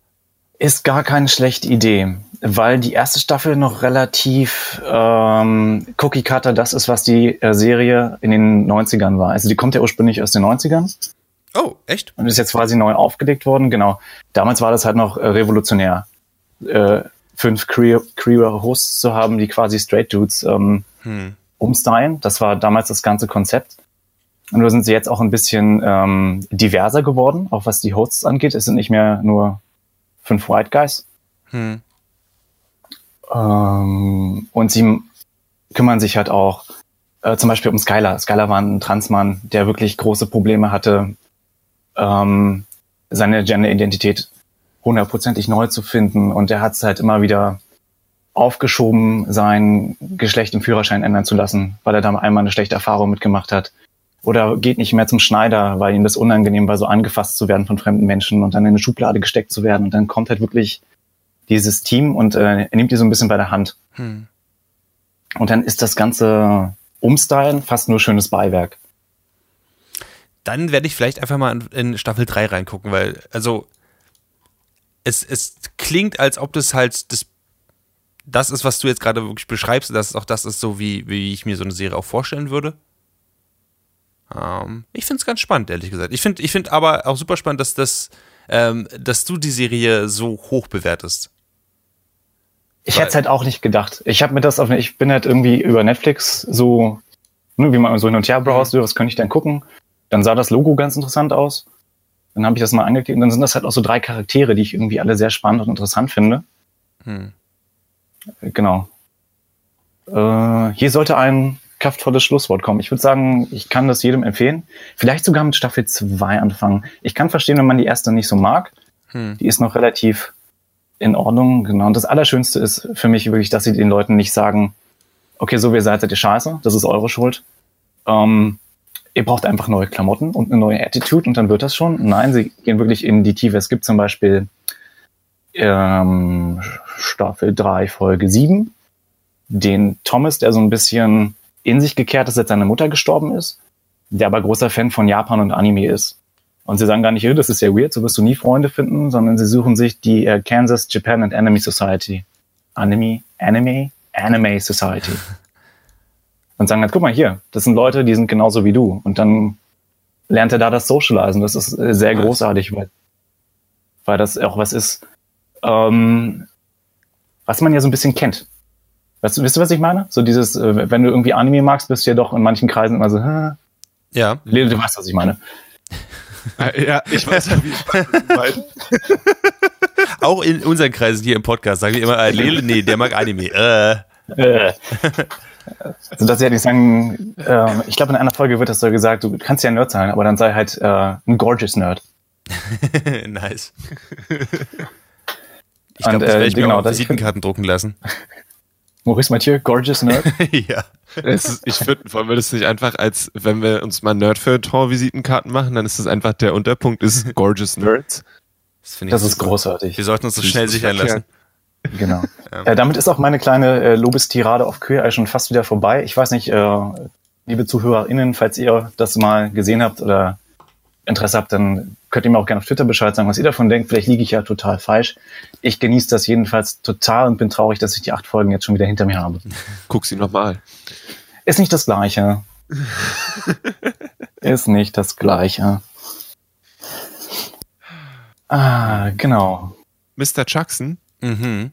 Ist gar keine schlechte Idee, weil die erste Staffel noch relativ ähm, Cookie Cutter das ist, was die äh, Serie in den 90ern war. Also die kommt ja ursprünglich aus den 90ern Oh, echt? und ist jetzt quasi neu aufgelegt worden. Genau. Damals war das halt noch äh, revolutionär, äh, fünf queer, queer Hosts zu haben, die quasi Straight Dudes ähm, Hm. umstylen. Das war damals das ganze Konzept. Und nur sind sie jetzt auch ein bisschen ähm, diverser geworden, auch was die Hosts angeht. Es sind nicht mehr nur fünf White Guys. Hm. Ähm, und sie kümmern sich halt auch äh, zum Beispiel um Skylar. Skylar war ein Transmann, der wirklich große Probleme hatte, ähm, seine Gender-Identität hundertprozentig neu zu finden. Und er hat es halt immer wieder aufgeschoben, sein Geschlecht im Führerschein ändern zu lassen, weil er da einmal eine schlechte Erfahrung mitgemacht hat. Oder geht nicht mehr zum Schneider, weil ihm das unangenehm war, so angefasst zu werden von fremden Menschen und dann in eine Schublade gesteckt zu werden. Und dann kommt halt wirklich dieses Team und äh, er nimmt die so ein bisschen bei der Hand. Hm. Und dann ist das ganze Umstylen fast nur schönes Beiwerk. Dann werde ich vielleicht einfach mal in, in Staffel 3 reingucken, weil, also, es, es klingt, als ob das halt das, das ist, was du jetzt gerade wirklich beschreibst, dass es auch das ist, so wie, wie ich mir so eine Serie auch vorstellen würde. Ähm, ich finde es ganz spannend, ehrlich gesagt. Ich finde ich find aber auch super spannend, dass, das, ähm, dass du die Serie so hoch bewertest. Ich hätte es halt auch nicht gedacht. Ich habe mir das auf, ich bin halt irgendwie über Netflix so, ne, wie man so hin und her browst, so, was könnte ich denn gucken? Dann sah das Logo ganz interessant aus. Dann habe ich das mal angeklickt und dann sind das halt auch so drei Charaktere, die ich irgendwie alle sehr spannend und interessant finde. Hm. Genau. Äh, hier sollte ein kraftvolles Schlusswort kommen. Ich würde sagen, ich kann das jedem empfehlen. Vielleicht sogar mit Staffel 2 anfangen. Ich kann verstehen, wenn man die erste nicht so mag. Hm. Die ist noch relativ in Ordnung. Genau. Und das Allerschönste ist für mich wirklich, dass sie den Leuten nicht sagen, okay, so wie ihr seid, seid ihr scheiße, das ist eure Schuld. Ähm, ihr braucht einfach neue Klamotten und eine neue Attitude und dann wird das schon. Nein, sie gehen wirklich in die Tiefe. Es gibt zum Beispiel ähm, Staffel 3, Folge 7, den Thomas, der so ein bisschen in sich gekehrt ist, seit seine Mutter gestorben ist, der aber großer Fan von Japan und Anime ist. Und sie sagen gar nicht, "Äh, das ist ja weird, so wirst du nie Freunde finden, sondern sie suchen sich die äh, Kansas Japan and Anime Society. Anime, Anime, Anime Society. Und sagen halt, guck mal hier, das sind Leute, die sind genauso wie du. Und dann lernt er da das Socializen. Das ist äh, sehr großartig, weil, weil das auch was ist, ähm, was man ja so ein bisschen kennt. Weißt du, wisst ihr, was ich meine? So dieses, äh, wenn du irgendwie Anime magst, bist du ja doch in manchen Kreisen immer so, Hä? Ja. Lele, du weißt, was ich meine. Äh, Ja, ich weiß wie ich meine. Auch in unseren Kreisen hier im Podcast sagen wir immer, äh, Lele, nee, der mag Anime. Äh. Äh. Also, dass sie halt nicht sagen, äh, ich glaube, in einer Folge wird das so gesagt, du kannst ja ein Nerd sein, aber dann sei halt äh, ein gorgeous Nerd. nice. Ich glaube, das äh, werde ich mir genau, auch das- Visitenkarten drucken lassen. Maurice Mathieu, gorgeous Nerd. ja. Ist, ich würde, wollen wir das nicht einfach als, wenn wir uns mal Nerd-Feuilleton-Visitenkarten machen, dann ist das einfach der Unterpunkt ist Gorgeous Nerds. Das, finde ich Das ist super. großartig. Wir sollten uns das Das schnell sichern lassen. Genau. Äh, damit ist auch meine kleine äh, Lobestirade auf Queer Eye schon fast wieder vorbei. Ich weiß nicht, äh, liebe ZuhörerInnen, falls ihr das mal gesehen habt oder Interesse habt, dann könnt ihr mir auch gerne auf Twitter Bescheid sagen, was ihr davon denkt. Vielleicht liege ich ja total falsch. Ich genieße das jedenfalls total und bin traurig, dass ich die acht Folgen jetzt schon wieder hinter mir habe. Guck sie nochmal. Ist nicht das Gleiche. Ist nicht das Gleiche. Ah, genau. Mr. Jackson, Mhm.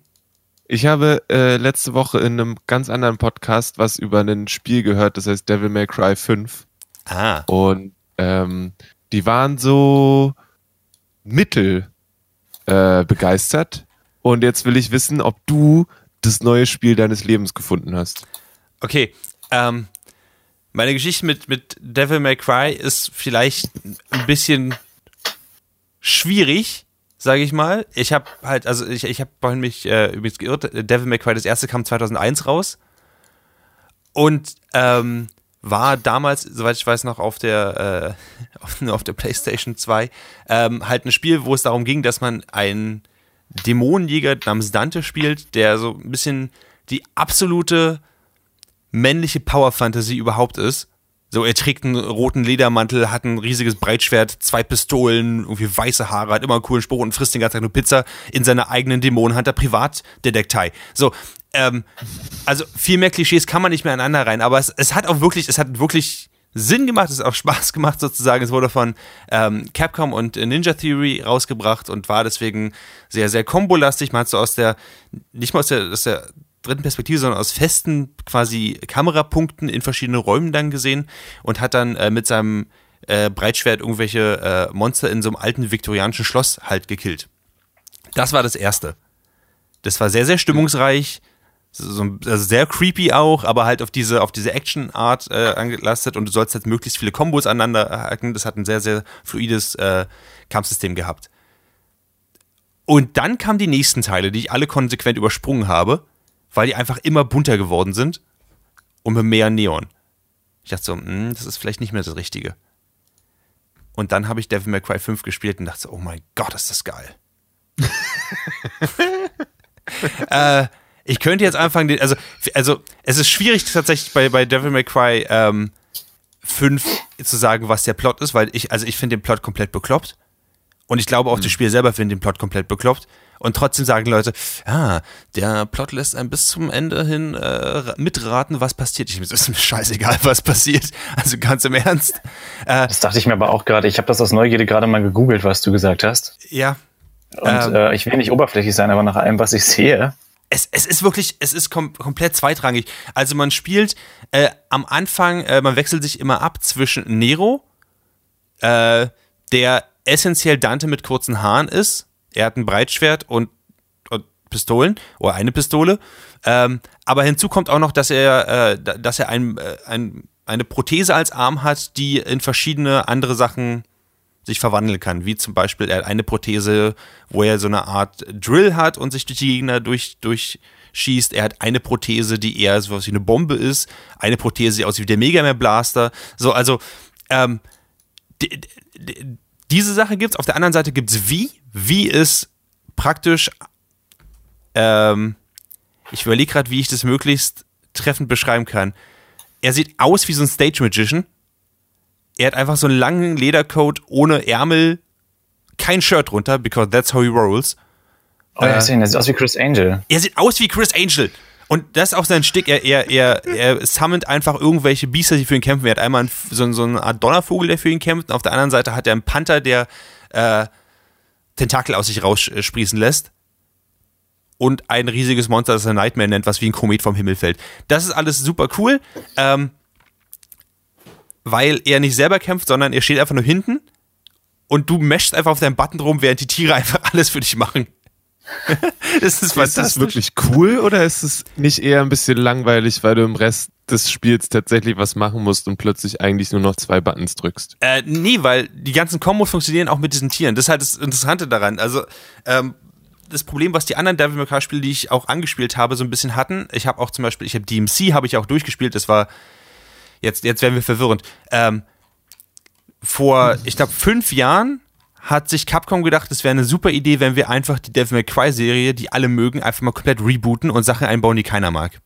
ich habe äh, letzte Woche in einem ganz anderen Podcast was über ein Spiel gehört, das heißt Devil May Cry 5. Ah. Und ähm, die waren so mittel äh. Und jetzt will ich wissen, ob du das neue Spiel deines Lebens gefunden hast. Okay. Ähm, meine Geschichte mit, mit Devil May Cry ist vielleicht ein bisschen schwierig, sage ich mal. Ich habe halt, also ich, ich habe vorhin mich äh, übrigens geirrt. Devil May Cry, das erste kam 2001 raus. Und ähm, war damals, soweit ich weiß, noch auf der, äh, auf, auf der PlayStation 2, ähm, halt ein Spiel, wo es darum ging, dass man einen Dämonenjäger namens Dante spielt, der so ein bisschen die absolute männliche Power-Fantasy überhaupt ist. So, er trägt einen roten Ledermantel, hat ein riesiges Breitschwert, zwei Pistolen, irgendwie weiße Haare, hat immer einen coolen Spruch und frisst den ganzen Tag nur Pizza in seiner eigenen Dämonenhunter Privatdetektei. So, ähm, also viel mehr Klischees kann man nicht mehr aneinander rein, aber es, es hat auch wirklich, es hat wirklich Sinn gemacht, es hat auch Spaß gemacht sozusagen. Es wurde von ähm, Capcom und Ninja Theory rausgebracht und war deswegen sehr, sehr kombolastig. Man hat so aus der, nicht mal aus der, aus der dritten Perspektive, sondern aus festen quasi Kamerapunkten in verschiedenen Räumen dann gesehen und hat dann äh, mit seinem äh, Breitschwert irgendwelche äh, Monster in so einem alten viktorianischen Schloss halt gekillt. Das war das erste. Das war sehr, sehr stimmungsreich, so, also sehr creepy auch, aber halt auf diese, auf diese Action-Art äh, angelastet und du sollst halt möglichst viele Kombos aneinander hacken. Das hat ein sehr, sehr fluides äh, Kampfsystem gehabt. Und dann kamen die nächsten Teile, die ich alle konsequent übersprungen habe weil die einfach immer bunter geworden sind und mit mehr Neon. Ich dachte so, mh, hm, das ist vielleicht nicht mehr das Richtige. Und dann habe ich Devil May Cry 5 gespielt und dachte so, oh mein Gott, ist das geil. äh, ich könnte jetzt anfangen, also, also es ist schwierig tatsächlich bei, bei Devil May Cry ähm, 5 zu sagen, was der Plot ist, weil ich, also ich finde den Plot komplett bekloppt. Und ich glaube auch, mhm. das Spiel selber findet den Plot komplett bekloppt. Und trotzdem sagen Leute, ah, der Plot lässt einem bis zum Ende hin äh, mitraten, was passiert. Ich, es ist mir scheißegal, was passiert. Also ganz im Ernst. Äh, das dachte ich mir aber auch gerade. Ich habe das aus Neugierde gerade mal gegoogelt, was du gesagt hast. Ja. Und ähm, äh, ich will nicht oberflächlich sein, aber nach allem, was ich sehe. Es, es ist wirklich, es ist kom komplett zweitrangig. Also man spielt äh, am Anfang, äh, man wechselt sich immer ab zwischen Nero, äh, der essentiell Dante mit kurzen Haaren ist, er hat ein Breitschwert und, und Pistolen oder eine Pistole. Ähm, aber hinzu kommt auch noch, dass er, äh, dass er ein, äh, ein, eine Prothese als Arm hat, die in verschiedene andere Sachen sich verwandeln kann. Wie zum Beispiel, er hat eine Prothese, wo er so eine Art Drill hat und sich durch die Gegner durch, durchschießt. Er hat eine Prothese, die eher so was wie eine Bombe ist. Eine Prothese, die aussieht wie der Mega Man Blaster. So, also, ähm, diese Sache gibt's. Auf der anderen Seite gibt's wie wie es praktisch, ähm, ich überlege gerade, wie ich das möglichst treffend beschreiben kann. Er sieht aus wie so ein Stage Magician. Er hat einfach so einen langen Ledercoat ohne Ärmel, kein Shirt drunter, because that's how he rolls. Oh, ja, äh, sehen, er sieht aus wie Chris Angel. Er sieht aus wie Chris Angel. Und das ist auch sein Stick. Er, er, er, er summont einfach irgendwelche Biester, die für ihn kämpfen. Er hat einmal so, so eine Art Donnervogel, der für ihn kämpft. Und auf der anderen Seite hat er einen Panther, der äh, Tentakel aus sich raussprießen lässt. Und ein riesiges Monster, das er Nightmare nennt, was wie ein Komet vom Himmel fällt. Das ist alles super cool, ähm, weil er nicht selber kämpft, sondern er steht einfach nur hinten und du meshst einfach auf deinem Button rum, während die Tiere einfach alles für dich machen. ist, ist das wirklich cool oder ist es nicht eher ein bisschen langweilig, weil du im Rest des Spiels tatsächlich was machen musst und plötzlich eigentlich nur noch zwei Buttons drückst? Äh, nee, weil die ganzen Kombos funktionieren auch mit diesen Tieren. Das ist halt das Interessante daran. Also, ähm, das Problem, was die anderen Devil May Cry Spiele, die ich auch angespielt habe, so ein bisschen hatten. Ich habe auch zum Beispiel, ich habe DMC habe ich auch durchgespielt. Das war jetzt jetzt werden wir verwirrend. Ähm, vor, ich glaube, fünf Jahren hat sich Capcom gedacht, es wäre eine super Idee, wenn wir einfach die Devil May Cry Serie, die alle mögen, einfach mal komplett rebooten und Sachen einbauen, die keiner mag.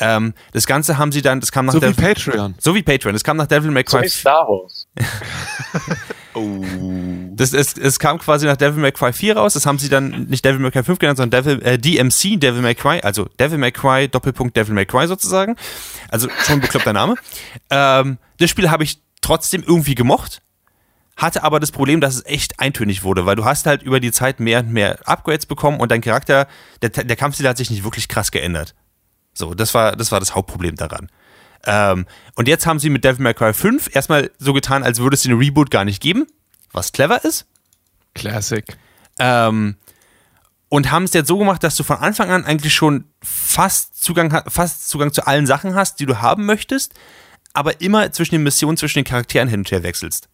Ähm, das Ganze haben sie dann, das kam nach so Devil, wie Patreon. So wie Patreon. Das kam nach Devil May Cry. So wie Star Wars. oh. Das, es, es kam quasi nach Devil May Cry 4 raus. Das haben sie dann nicht Devil May Cry 5 genannt, sondern Devil, äh, DMC Devil May Cry, also Devil May Cry Doppelpunkt Devil May Cry sozusagen. Also schon ein bekloppter Name. Ähm, das Spiel habe ich trotzdem irgendwie gemocht hatte aber das Problem, dass es echt eintönig wurde, weil du hast halt über die Zeit mehr und mehr Upgrades bekommen und dein Charakter, der, der Kampfstil hat sich nicht wirklich krass geändert. So, das war das, war das Hauptproblem daran. Ähm, und jetzt haben sie mit Devil May Cry 5 erstmal so getan, als würde es den Reboot gar nicht geben, was clever ist. Classic. Ähm, und haben es jetzt so gemacht, dass du von Anfang an eigentlich schon fast Zugang, fast Zugang zu allen Sachen hast, die du haben möchtest, aber immer zwischen den Missionen, zwischen den Charakteren hin und her wechselst.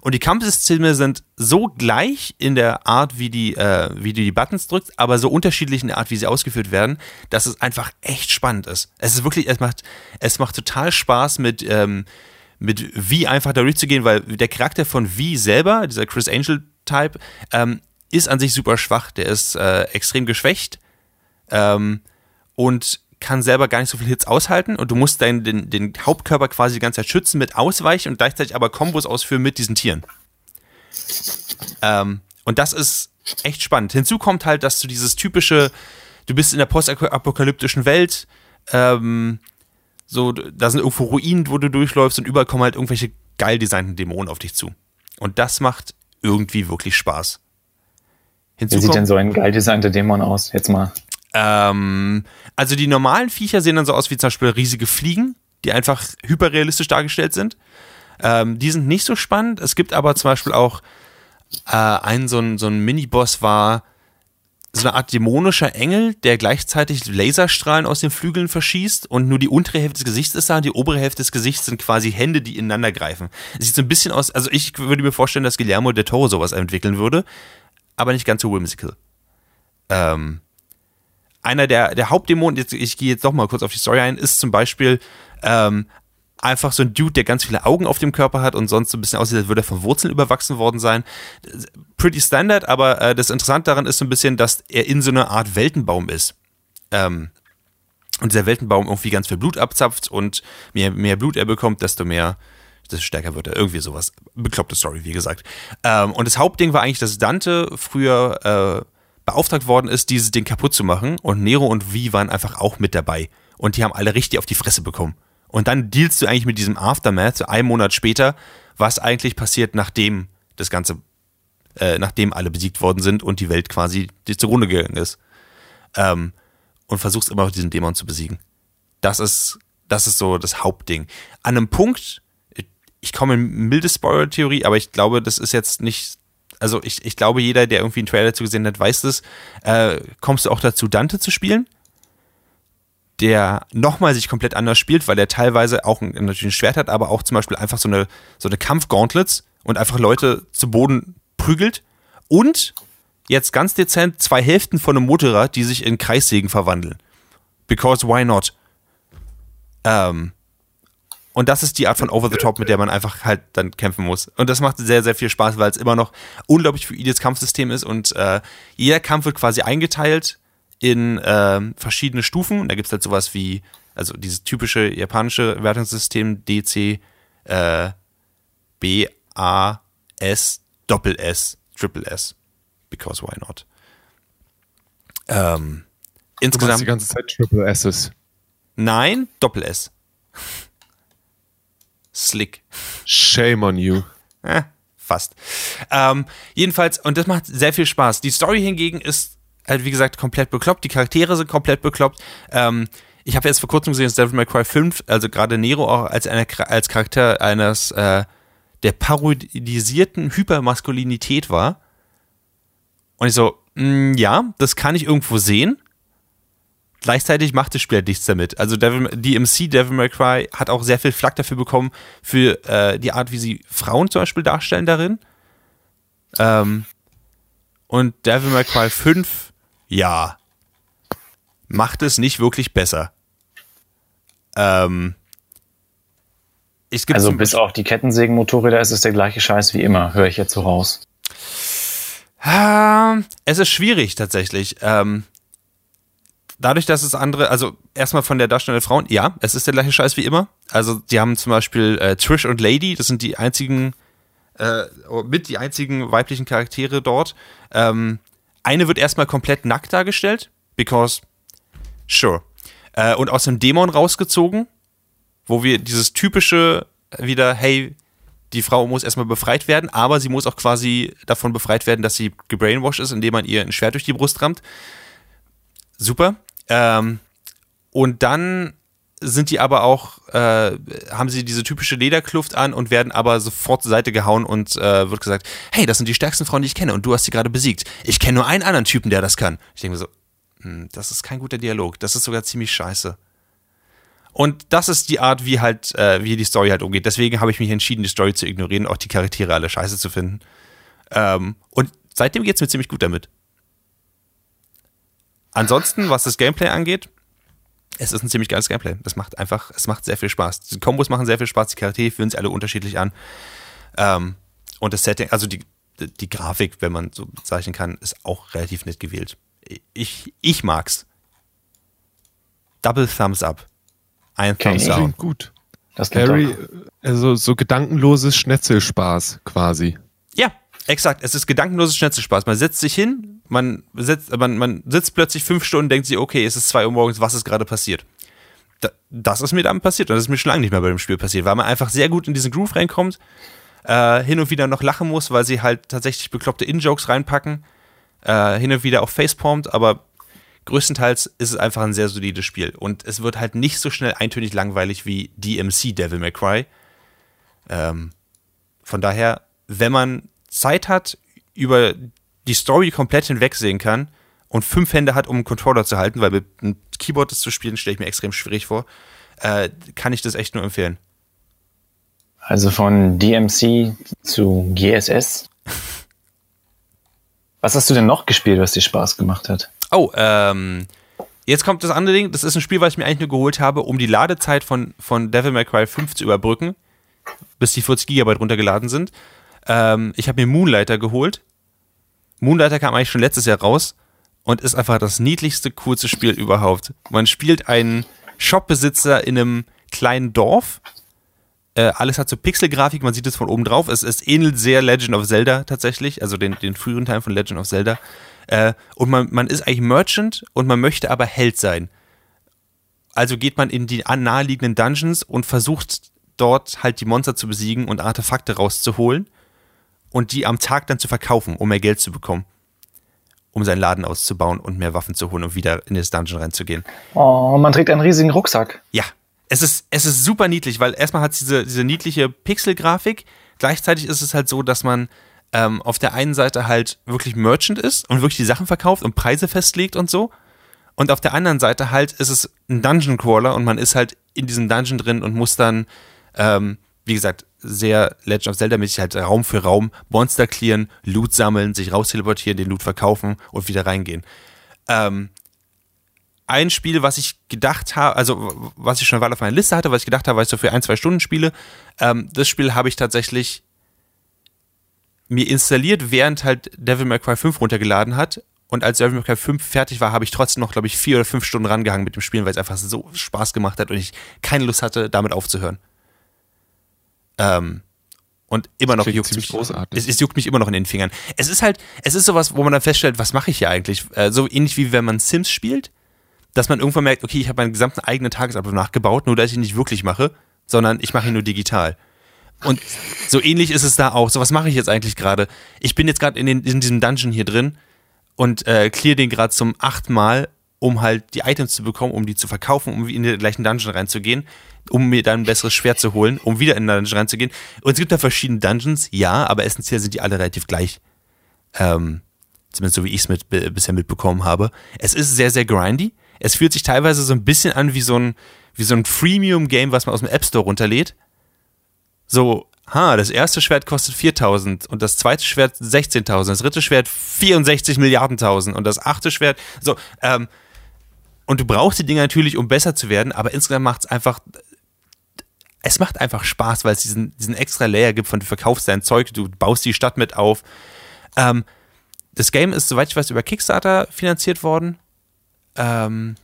Und die Kampfsysteme sind so gleich in der Art, wie, die, äh, wie du die Buttons drückst, aber so unterschiedlich in der Art, wie sie ausgeführt werden, dass es einfach echt spannend ist. Es ist wirklich, es macht, es macht total Spaß mit, ähm, mit wie einfach da durchzugehen, weil der Charakter von wie selber, dieser Chris Angel-Type, ähm, ist an sich super schwach. Der ist äh, extrem geschwächt ähm, und kann selber gar nicht so viel Hits aushalten und du musst deinen, den, den Hauptkörper quasi die ganze Zeit schützen mit Ausweichen und gleichzeitig aber Kombos ausführen mit diesen Tieren. Ähm, und das ist echt spannend. Hinzu kommt halt, dass du dieses typische, du bist in der postapokalyptischen Welt, ähm, so, da sind irgendwo Ruinen, wo du durchläufst und überall kommen halt irgendwelche geil designten Dämonen auf dich zu. Und das macht irgendwie wirklich Spaß. Hinzu Wie sieht denn so ein geil designter Dämon aus? Jetzt mal. Ähm, also die normalen Viecher sehen dann so aus wie zum Beispiel riesige Fliegen, die einfach hyperrealistisch dargestellt sind. Ähm, die sind nicht so spannend. Es gibt aber zum Beispiel auch äh, einen, so ein, so ein Mini-Boss war so eine Art dämonischer Engel, der gleichzeitig Laserstrahlen aus den Flügeln verschießt und nur die untere Hälfte des Gesichts ist da und die obere Hälfte des Gesichts sind quasi Hände, die ineinander greifen. Es sieht so ein bisschen aus, also ich würde mir vorstellen, dass Guillermo del Toro sowas entwickeln würde, aber nicht ganz so whimsical. Ähm, einer der, der Hauptdämonen, ich gehe jetzt doch mal kurz auf die Story ein, ist zum Beispiel ähm, einfach so ein Dude, der ganz viele Augen auf dem Körper hat und sonst so ein bisschen aussieht, als würde er von Wurzeln überwachsen worden sein. Pretty standard, aber äh, das Interessante daran ist so ein bisschen, dass er in so einer Art Weltenbaum ist. Ähm, und dieser Weltenbaum irgendwie ganz viel Blut abzapft und je mehr Blut er bekommt, desto mehr, desto stärker wird er. Irgendwie sowas. Bekloppte Story, wie gesagt. Ähm, und das Hauptding war eigentlich, dass Dante früher äh, beauftragt worden ist, dieses Ding kaputt zu machen. Und Nero und Vi waren einfach auch mit dabei. Und die haben alle richtig auf die Fresse bekommen. Und dann dealst du eigentlich mit diesem Aftermath, so einen Monat später, was eigentlich passiert, nachdem das Ganze, äh, nachdem alle besiegt worden sind und die Welt quasi zugrunde gegangen ist. Ähm, und versuchst immer noch diesen Dämon zu besiegen. Das ist, das ist so das Hauptding. An einem Punkt, ich komme in milde Spoiler-Theorie, aber ich glaube, das ist jetzt nicht also ich, ich glaube, jeder, der irgendwie einen Trailer dazu gesehen hat, weiß das. Äh, kommst du auch dazu, Dante zu spielen? Der nochmal sich komplett anders spielt, weil er teilweise auch ein, natürlich ein Schwert hat, aber auch zum Beispiel einfach so eine, so eine Kampfgauntlets und einfach Leute zu Boden prügelt. Und jetzt ganz dezent zwei Hälften von einem Motorrad, die sich in Kreissägen verwandeln. Because why not? Ähm, und das ist die Art von Over the Top, mit der man einfach halt dann kämpfen muss. Und das macht sehr, sehr viel Spaß, weil es immer noch unglaublich fluides Kampfsystem ist und äh, jeder Kampf wird quasi eingeteilt in äh, verschiedene Stufen. Da gibt es halt sowas wie, also dieses typische japanische Wertungssystem DC, äh, B, A, S, Doppel S, Triple S. Because why not? Ähm, insgesamt. die ganze Zeit Triple S's. Nein, Doppel S. Slick. Shame on you. Eh, fast. Ähm, jedenfalls, und das macht sehr viel Spaß. Die Story hingegen ist halt, wie gesagt, komplett bekloppt. Die Charaktere sind komplett bekloppt. Ähm, ich habe jetzt vor kurzem gesehen, dass Devil May Cry 5, also gerade Nero auch als, eine, als Charakter eines äh, der parodisierten Hypermaskulinität war. Und ich so, mh, mm, ja, das kann ich irgendwo sehen. Gleichzeitig macht das Spiel halt nichts damit. Also Devil, DMC, Devil May Cry, hat auch sehr viel Flack dafür bekommen, für äh, die Art, wie sie Frauen zum Beispiel darstellen darin. Ähm, und Devil May Cry 5, ja, macht es nicht wirklich besser. Ähm, also bis auf die Kettensägenmotorräder ist es der gleiche Scheiß wie immer, höre ich jetzt so raus. Ähm, es ist schwierig tatsächlich. Ähm, dadurch, dass es andere, also erstmal von der Darstellung der Frauen, ja, es ist der gleiche Scheiß wie immer. Also die haben zum Beispiel äh, Trish und Lady, das sind die einzigen, äh, mit die einzigen weiblichen Charaktere dort. Ähm, eine wird erstmal komplett nackt dargestellt, because sure. Äh, und aus dem Dämon rausgezogen, wo wir dieses typische wieder, hey, die Frau muss erstmal befreit werden, aber sie muss auch quasi davon befreit werden, dass sie gebrainwashed ist, indem man ihr ein Schwert durch die Brust rammt. Super. Ähm, und dann sind die aber auch, äh, haben sie diese typische Lederkluft an und werden aber sofort zur Seite gehauen und äh, wird gesagt, hey, das sind die stärksten Frauen, die ich kenne und du hast sie gerade besiegt. Ich kenne nur einen anderen Typen, der das kann. Ich denke mir so, hm, das ist kein guter Dialog, das ist sogar ziemlich scheiße. Und das ist die Art, wie halt, äh, wie die Story halt umgeht. Deswegen habe ich mich entschieden, die Story zu ignorieren, auch die Charaktere alle scheiße zu finden. Ähm, und seitdem geht es mir ziemlich gut damit. Ansonsten, was das Gameplay angeht, es ist ein ziemlich geiles Gameplay. Es macht einfach, es macht sehr viel Spaß. Die Kombos machen sehr viel Spaß, die Charaktere fühlen sich alle unterschiedlich an. Ähm, und das Setting, also die, die Grafik, wenn man so bezeichnen kann, ist auch relativ nett gewählt. Ich, ich mag's. Double Thumbs up. Ein Okay. Thumbs down. Gut. Das Harry, also so gedankenloses Schnetzelspaß quasi. Ja, exakt. Es ist gedankenloses Schnetzelspaß. Man setzt sich hin, man sitzt, man, man sitzt plötzlich fünf Stunden, denkt sich, okay, es ist zwei Uhr morgens, was ist gerade passiert? Da, das ist mir dann passiert und das ist mir schon lange nicht mehr bei dem Spiel passiert, weil man einfach sehr gut in diesen Groove reinkommt, äh, hin und wieder noch lachen muss, weil sie halt tatsächlich bekloppte In-Jokes reinpacken, äh, hin und wieder auch facepalmt, aber größtenteils ist es einfach ein sehr solides Spiel und es wird halt nicht so schnell eintönig langweilig wie DMC Devil May Cry. Ähm, von daher, wenn man Zeit hat, über die Story komplett hinwegsehen kann und fünf Hände hat, um einen Controller zu halten, weil mit einem Keyboard das zu spielen, stelle ich mir extrem schwierig vor, äh, kann ich das echt nur empfehlen. Also von DMC zu GSS. Was hast du denn noch gespielt, was dir Spaß gemacht hat? Oh, ähm, jetzt kommt das andere Ding. Das ist ein Spiel, was ich mir eigentlich nur geholt habe, um die Ladezeit von, von Devil May Cry 5 zu überbrücken, bis die 40 Gigabyte runtergeladen sind. Ähm, ich habe mir Moonlighter geholt. Moonlighter kam eigentlich schon letztes Jahr raus und ist einfach das niedlichste, coolste Spiel überhaupt. Man spielt einen Shopbesitzer in einem kleinen Dorf. Äh, alles hat so Pixelgrafik, man sieht es von oben drauf. Es, es ähnelt sehr Legend of Zelda tatsächlich, also den, den früheren Teil von Legend of Zelda. Äh, und man, man ist eigentlich Merchant und man möchte aber Held sein. Also geht man in die naheliegenden Dungeons und versucht dort halt die Monster zu besiegen und Artefakte rauszuholen und die am Tag dann zu verkaufen, um mehr Geld zu bekommen. Um seinen Laden auszubauen und mehr Waffen zu holen und wieder in das Dungeon reinzugehen. Oh, man trägt einen riesigen Rucksack. Ja, es ist, es ist super niedlich, weil erstmal hat es diese, diese niedliche Pixelgrafik. Gleichzeitig ist es halt so, dass man ähm, auf der einen Seite halt wirklich Merchant ist und wirklich die Sachen verkauft und Preise festlegt und so. Und auf der anderen Seite halt ist es ein Dungeon Crawler und man ist halt in diesem Dungeon drin und muss dann, ähm, wie gesagt, sehr Legend of Zelda-mäßig halt Raum für Raum Monster clearen, Loot sammeln, sich rausteleportieren, den Loot verkaufen und wieder reingehen. Ähm, ein Spiel, was ich gedacht habe, also was ich schon eine Weile auf meiner Liste hatte, was ich gedacht habe, was ich so für ein, zwei Stunden spiele, ähm, das Spiel habe ich tatsächlich mir installiert, während halt Devil May Cry 5 runtergeladen hat. Und als Devil May Cry 5 fertig war, habe ich trotzdem noch, glaube ich, vier oder fünf Stunden rangehangen mit dem Spielen, weil es einfach so Spaß gemacht hat und ich keine Lust hatte, damit aufzuhören. Ähm, und immer noch juckt mich, großartig. Es, es juckt mich immer noch in den Fingern. Es ist halt, es ist sowas, wo man dann feststellt, was mache ich hier eigentlich? Äh, so ähnlich wie wenn man Sims spielt, dass man irgendwann merkt, okay, ich habe meinen gesamten eigenen Tagesablauf nachgebaut, nur dass ich ihn nicht wirklich mache, sondern ich mache ihn nur digital. Und so ähnlich ist es da auch. So, was mache ich jetzt eigentlich gerade? Ich bin jetzt gerade in, in diesem Dungeon hier drin und äh, clear den gerade zum achten Mal, um halt die Items zu bekommen, um die zu verkaufen, um in den gleichen Dungeon reinzugehen, um mir dann ein besseres Schwert zu holen, um wieder in den Dungeon reinzugehen. Und es gibt da verschiedene Dungeons, ja, aber essentiell sind die alle relativ gleich. Ähm, zumindest so wie ich es mit, bisher mitbekommen habe. Es ist sehr, sehr grindy. Es fühlt sich teilweise so ein bisschen an wie so ein, wie so ein Freemium-Game, was man aus dem App Store runterlädt. So, ha, das erste Schwert kostet 4000 und das zweite Schwert 16.000, das dritte Schwert 64 Milliarden tausend und das achte Schwert, so, ähm, und du brauchst die Dinge natürlich, um besser zu werden, aber insgesamt macht es einfach, es macht einfach Spaß, weil es diesen, diesen extra Layer gibt von du verkaufst dein Zeug, du baust die Stadt mit auf. Ähm, das Game ist, soweit ich weiß, über Kickstarter finanziert worden. Ähm,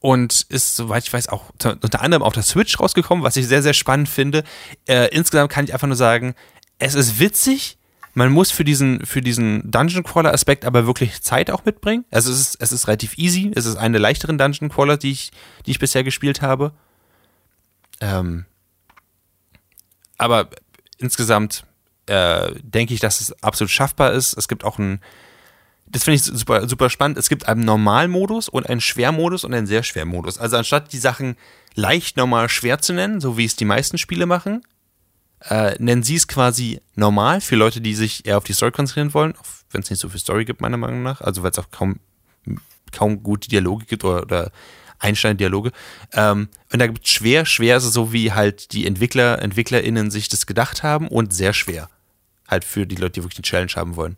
und ist, soweit ich weiß, auch unter anderem auf der Switch rausgekommen, was ich sehr, sehr spannend finde. Äh, insgesamt kann ich einfach nur sagen, es ist witzig. Man muss für diesen, für diesen Dungeon Crawler Aspekt aber wirklich Zeit auch mitbringen. Also es ist, es ist relativ easy. Es ist eine der leichteren Dungeon Crawler, die ich, die ich bisher gespielt habe. Ähm, aber insgesamt äh, denke ich, dass es absolut schaffbar ist. Es gibt auch ein, das finde ich super, super spannend. Es gibt einen Normalmodus und einen Schwermodus und einen sehr Schwermodus. Also anstatt die Sachen leicht normal schwer zu nennen, so wie es die meisten Spiele machen, äh, nennen sie es quasi normal für Leute, die sich eher auf die Story konzentrieren wollen, wenn es nicht so viel Story gibt, meiner Meinung nach. Also weil es auch kaum, kaum gute Dialoge gibt oder, oder Einstein-Dialoge. Ähm, und da gibt es schwer, schwer ist es so, wie halt die Entwickler, EntwicklerInnen sich das gedacht haben und sehr schwer. Halt für die Leute, die wirklich eine Challenge haben wollen.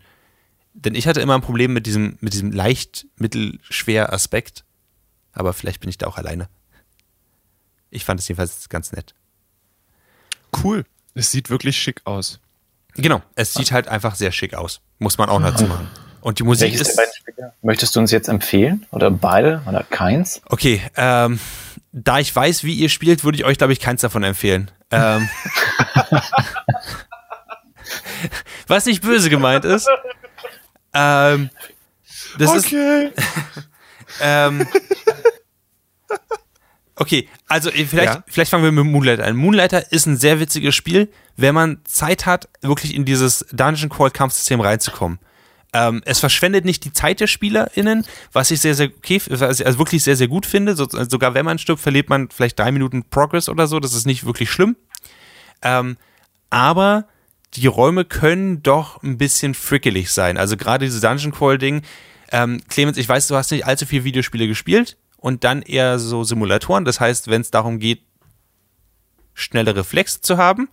Denn ich hatte immer ein Problem mit diesem, mit diesem leicht, mittelschwer Aspekt. Aber vielleicht bin ich da auch alleine. Ich fand es jedenfalls ganz nett. Cool. Es sieht wirklich schick aus. Genau, es sieht halt einfach sehr schick aus. Muss man auch dazu machen. Und die Musik Welches ist. der beiden Spiele möchtest du uns jetzt empfehlen? Oder beide? Oder keins? Okay, ähm, da ich weiß, wie ihr spielt, würde ich euch, glaube ich, keins davon empfehlen. Ähm, was nicht böse gemeint ist. Ähm, das ist. Ähm, okay, also äh, vielleicht, Ja. vielleicht fangen wir mit Moonlighter an. Moonlighter ist ein sehr witziges Spiel, wenn man Zeit hat, wirklich in dieses Dungeon Crawl Kampfsystem reinzukommen. Ähm, es verschwendet nicht die Zeit der SpielerInnen, was ich sehr, sehr okay, also wirklich sehr, sehr gut finde. So, sogar wenn man stirbt, verliert man vielleicht drei Minuten Progress oder so. Das ist nicht wirklich schlimm. Ähm, aber die Räume können doch ein bisschen frickelig sein. Also gerade dieses Dungeon Crawl Ding. Ähm, Clemens, ich weiß, du hast nicht allzu viele Videospiele gespielt und dann eher so Simulatoren. Das heißt, wenn es darum geht, schnelle Reflexe zu haben,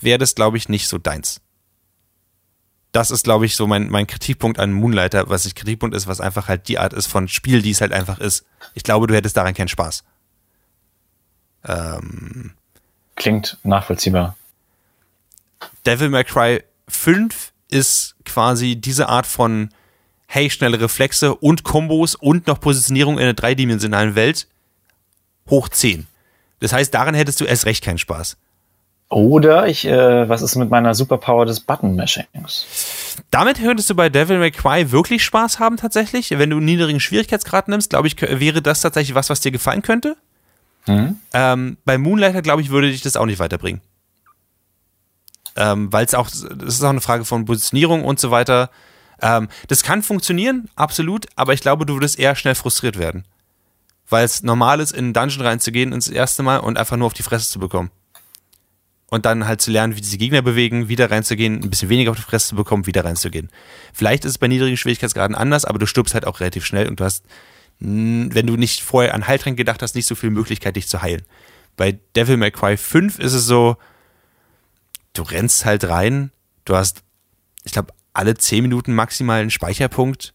wäre das, glaube ich, nicht so deins. Das ist, glaube ich, so mein, mein Kritikpunkt an Moonlighter, was nicht Kritikpunkt ist, was einfach halt die Art ist von Spiel, die es halt einfach ist. Ich glaube, du hättest daran keinen Spaß. Ähm, Klingt nachvollziehbar. Devil May Cry 5 ist quasi diese Art von hey, schnelle Reflexe und Kombos und noch Positionierung in einer dreidimensionalen Welt hoch 10. Das heißt, daran hättest du erst recht keinen Spaß. Oder ich, äh, was ist mit meiner Superpower des Button-Mashings? Damit könntest du bei Devil May Cry wirklich Spaß haben tatsächlich. Wenn du einen niedrigen Schwierigkeitsgrad nimmst, glaube ich, wäre das tatsächlich was, was dir gefallen könnte. Mhm. Ähm, bei Moonlighter, glaube ich, würde dich das auch nicht weiterbringen. Ähm, Weil es auch, das ist auch eine Frage von Positionierung und so weiter. Ähm, das kann funktionieren, absolut, aber ich glaube, du würdest eher schnell frustriert werden. Weil es normal ist, in einen Dungeon reinzugehen ins erste Mal und einfach nur auf die Fresse zu bekommen. Und dann halt zu lernen, wie diese Gegner bewegen, wieder reinzugehen, ein bisschen weniger auf die Fresse zu bekommen, wieder reinzugehen. Vielleicht ist es bei niedrigen Schwierigkeitsgraden anders, aber du stirbst halt auch relativ schnell und du hast, wenn du nicht vorher an Heiltrank gedacht hast, nicht so viel Möglichkeit, dich zu heilen. Bei Devil May Cry 5 ist es so, du rennst halt rein, du hast, ich glaube, alle 10 Minuten maximal einen Speicherpunkt.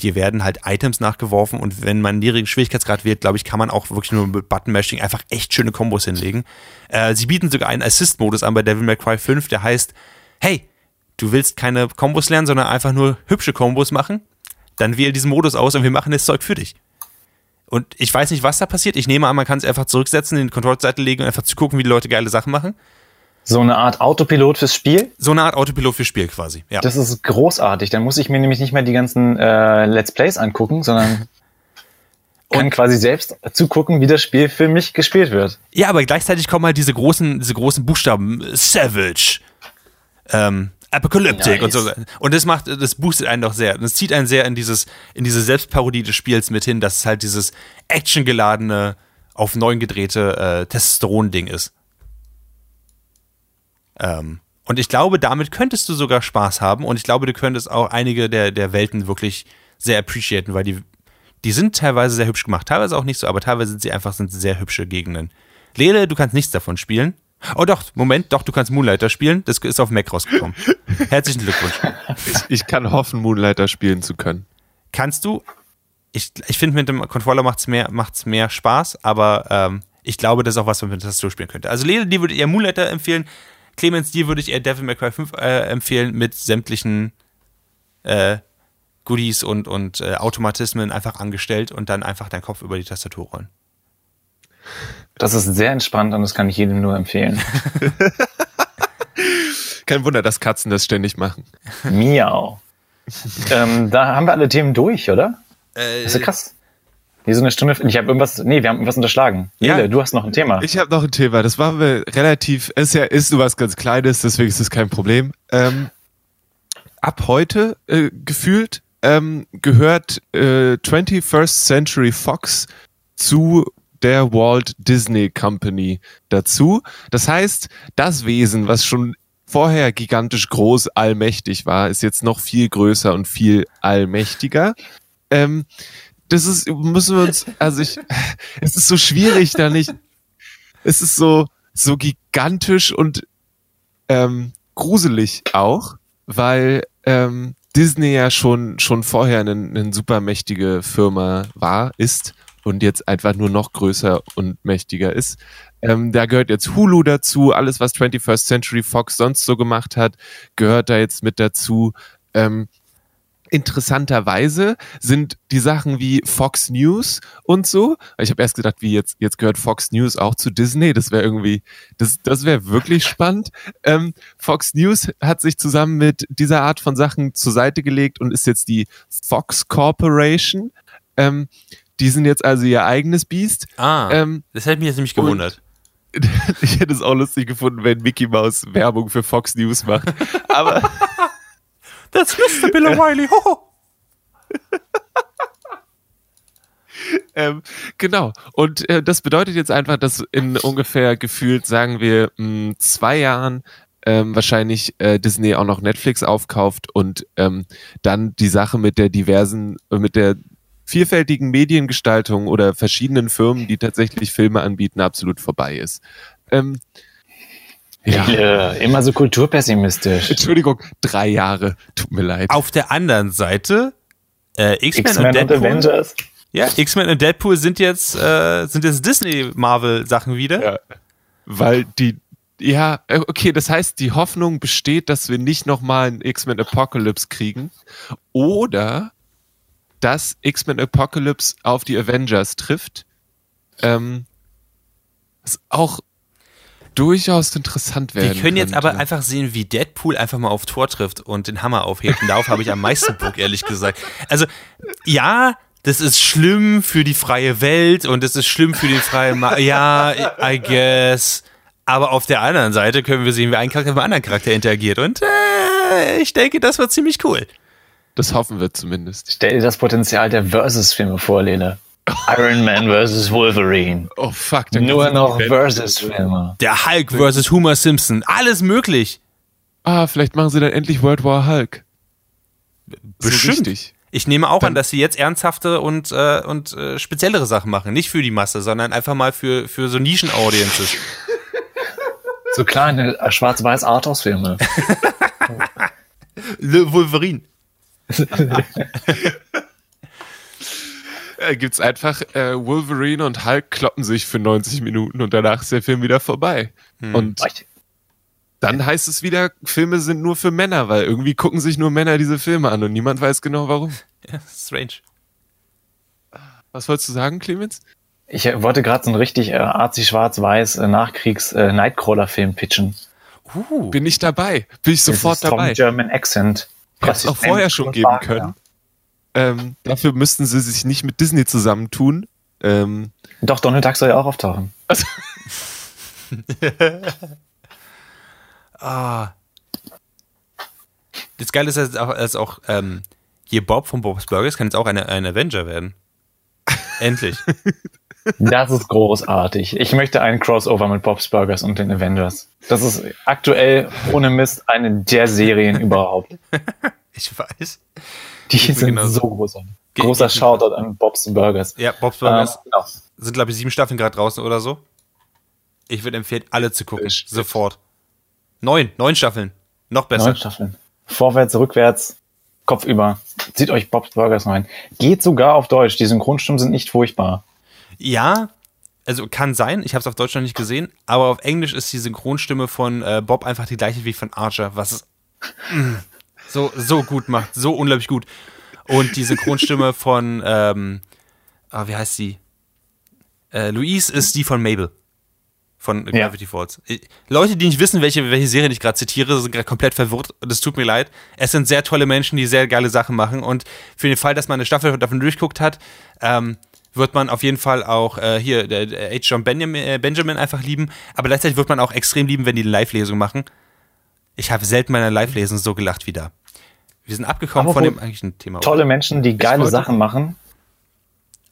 Dir werden halt Items nachgeworfen und wenn man niedrigen Schwierigkeitsgrad wählt, glaube ich, kann man auch wirklich nur mit Button-Mashing einfach echt schöne Kombos hinlegen. Äh, sie bieten sogar einen Assist-Modus an bei Devil May Cry 5, der heißt, hey, du willst keine Kombos lernen, sondern einfach nur hübsche Kombos machen, dann wähl diesen Modus aus und wir machen das Zeug für dich. Und ich weiß nicht, was da passiert. Ich nehme an, man kann es einfach zurücksetzen, in die Kontrollseite legen und einfach zugucken, wie die Leute geile Sachen machen. So eine Art Autopilot fürs Spiel? So eine Art Autopilot für Spiel quasi. Ja. Das ist großartig. Dann muss ich mir nämlich nicht mehr die ganzen äh, Let's Plays angucken, sondern kann Und- quasi selbst zugucken, wie das Spiel für mich gespielt wird. Ja, aber gleichzeitig kommen halt diese großen, diese großen Buchstaben, Savage, ähm, Apocalyptic Nice. und so. Und das macht, das boostet einen doch sehr. Das zieht einen sehr in dieses, in diese Selbstparodie des Spiels mit hin, dass es halt dieses actiongeladene, auf neun gedrehte äh, Testosteron-Ding ist. Ähm, und ich glaube, damit könntest du sogar Spaß haben und ich glaube, du könntest auch einige der, der Welten wirklich sehr appreciaten, weil die, die sind teilweise sehr hübsch gemacht, teilweise auch nicht so, aber teilweise sind sie einfach sind sehr hübsche Gegenden. Lele, du kannst nichts davon spielen. Oh doch, Moment, doch, du kannst Moonlighter spielen. Das ist auf Mac rausgekommen. Herzlichen Glückwunsch. Ich kann hoffen, Moonlighter spielen zu können. Kannst du? Ich, ich finde, mit dem Controller macht es mehr, macht's mehr Spaß, aber ähm, ich glaube, das ist auch was, was man mit der Tastatur spielen könnte. Also Lele, dir würde ich eher Moonlighter empfehlen. Clemens, dir würde ich eher Devil May Cry 5 äh, empfehlen mit sämtlichen äh, Goodies und, und äh, Automatismen einfach angestellt und dann einfach deinen Kopf über die Tastatur rollen. Das ist sehr entspannt und das kann ich jedem nur empfehlen. Kein Wunder, dass Katzen das ständig machen. Miau. ähm, da haben wir alle Themen durch, oder? Äh, Das ist ja krass. Hier so eine Stunde. Ich habe irgendwas. Nee, wir haben irgendwas unterschlagen. Ja. Nele, du hast noch ein Thema. Ich habe noch ein Thema. Das war mir relativ, ist ja ist nur was ganz Kleines, deswegen ist es kein Problem. Ähm, ab heute äh, gefühlt ähm, gehört äh, 21st Century Fox zu der Walt Disney Company dazu. Das heißt, das Wesen, was schon vorher gigantisch groß, allmächtig war, ist jetzt noch viel größer und viel allmächtiger. Ähm, das ist, müssen wir uns, also ich, es ist so schwierig, da nicht, es ist so, so gigantisch und ähm, gruselig auch, weil ähm, Disney ja schon, schon vorher eine, eine supermächtige Firma war, ist und jetzt einfach nur noch größer und mächtiger ist. Ähm, da gehört jetzt Hulu dazu, alles, was 21st Century Fox sonst so gemacht hat, gehört da jetzt mit dazu. Ähm, interessanterweise sind die Sachen wie Fox News und so. Ich habe erst gedacht, wie jetzt, jetzt gehört Fox News auch zu Disney. Das wäre irgendwie, das, das wäre wirklich spannend. Ähm, Fox News hat sich zusammen mit dieser Art von Sachen zur Seite gelegt und ist jetzt die Fox Corporation. Ähm, die sind jetzt also ihr eigenes Biest. Ah, Ähm, das hätte mich jetzt nämlich gewundert. ich hätte es auch lustig gefunden, wenn Mickey Mouse Werbung für Fox News macht. Aber That's Mr. Bill O'Reilly. Ähm, genau. Und äh, das bedeutet jetzt einfach, dass in ungefähr gefühlt, sagen wir, mh, zwei Jahren ähm, wahrscheinlich äh, Disney auch noch Netflix aufkauft und ähm, dann die Sache mit der diversen, äh, mit der vielfältigen Mediengestaltung oder verschiedenen Firmen, die tatsächlich Filme anbieten, absolut vorbei ist. Ähm, ja, Äh, immer so kulturpessimistisch. Entschuldigung, drei Jahre. Tut mir leid. Auf der anderen Seite, äh, X-Men und X-Men und Deadpool. Avengers. ja, X-Men und Deadpool sind jetzt, äh, sind jetzt Disney-Marvel-Sachen wieder. Ja. Weil die, ja, okay, das heißt, die Hoffnung besteht, dass wir nicht nochmal ein X-Men Apocalypse kriegen oder dass X-Men Apocalypse auf die Avengers trifft. Ähm, was auch durchaus interessant werden Wir können jetzt könnte. aber einfach sehen, wie Deadpool einfach mal auf Tor trifft und den Hammer aufhebt. Und darauf habe ich am meisten Bock, ehrlich gesagt. Also, ja, das ist schlimm für die freie Welt und das ist schlimm für den freien Ma Ja, I guess. Aber auf der anderen Seite können wir sehen, wie ein Charakter mit einem anderen Charakter interagiert. Und äh, ich denke, das wird ziemlich cool. Das hoffen wir zumindest. Stell dir das Potenzial der Versus-Filme vor, Lene. Iron Man versus Wolverine. Oh fuck. dann Nur noch Versus-Filme. Der Hulk versus Homer Simpson. Alles möglich. Ah, vielleicht machen sie dann endlich World War Hulk. So Bestimmt. richtig. Ich nehme auch Dann- an, dass sie jetzt ernsthafte und, äh, und äh, speziellere Sachen machen. Nicht für die Masse, sondern einfach mal für, für so Nischen-Audiences. So kleine äh, schwarz-weiß Arthouse-Filme. Le Wolverine. Äh, gibt's einfach äh, Wolverine und Hulk kloppen sich für 90 Minuten und danach ist der Film wieder vorbei. Und dann heißt es wieder, Filme sind nur für Männer, weil irgendwie gucken sich nur Männer diese Filme an und niemand weiß genau warum. Ja, strange. Was wolltest du sagen, Clemens? Ich äh, wollte gerade so einen richtig äh, arzi schwarz-weiß äh, Nachkriegs äh, Nightcrawler-Film pitchen. Uh, Bin ich dabei? Bin ich sofort Das ist Tom dabei? German Accent. Hätte es auch vorher schon geben können. Ähm, dafür müssten sie sich nicht mit Disney zusammentun. Ähm, Doch, Donald Duck soll ja auch auftauchen. ah. Das Geile ist, dass auch, dass auch ähm, hier Bob von Bob's Burgers kann jetzt auch eine, ein Avenger werden. Endlich. Das ist großartig. Ich möchte einen Crossover mit Bob's Burgers und den Avengers. Das ist aktuell ohne Mist eine der Serien überhaupt. Ich weiß. Die sind genauso. so großartig. Großer Shoutout an Bob's Burgers. Ja, Bob's Ähm, Burgers genau. sind, glaube ich, sieben Staffeln gerade draußen oder so. Ich würde empfehlen, alle zu gucken. Shit. Sofort. Neun, neun Staffeln. Noch besser. Neun Staffeln. Vorwärts, rückwärts, kopfüber. Zieht euch Bob's Burgers rein. Geht sogar auf Deutsch. Die Synchronstimmen sind nicht furchtbar. Ja, also kann sein. Ich habe es auf Deutsch noch nicht gesehen. Aber auf Englisch ist die Synchronstimme von äh, Bob einfach die gleiche wie von Archer, was mm, so, so gut macht. So unglaublich gut. Und die Synchronstimme von, ähm, ah, wie heißt sie? Äh, Louise ist die von Mabel. Von Ja. Gravity Falls. Äh, Leute, die nicht wissen, welche, welche Serie ich gerade zitiere, sind gerade komplett verwirrt. Und es tut mir leid. Es sind sehr tolle Menschen, die sehr geile Sachen machen. Und für den Fall, dass man eine Staffel davon durchguckt hat, ähm, wird man auf jeden Fall auch äh, hier der, H. John Benjamin, äh, Benjamin einfach lieben. Aber gleichzeitig wird man auch extrem lieben, wenn die eine Live-Lesung machen. Ich habe selten bei einer Live-Lesung so gelacht wie da. Wir sind abgekommen Aber von dem eigentlichen Thema. Tolle Menschen, die geile Sachen machen.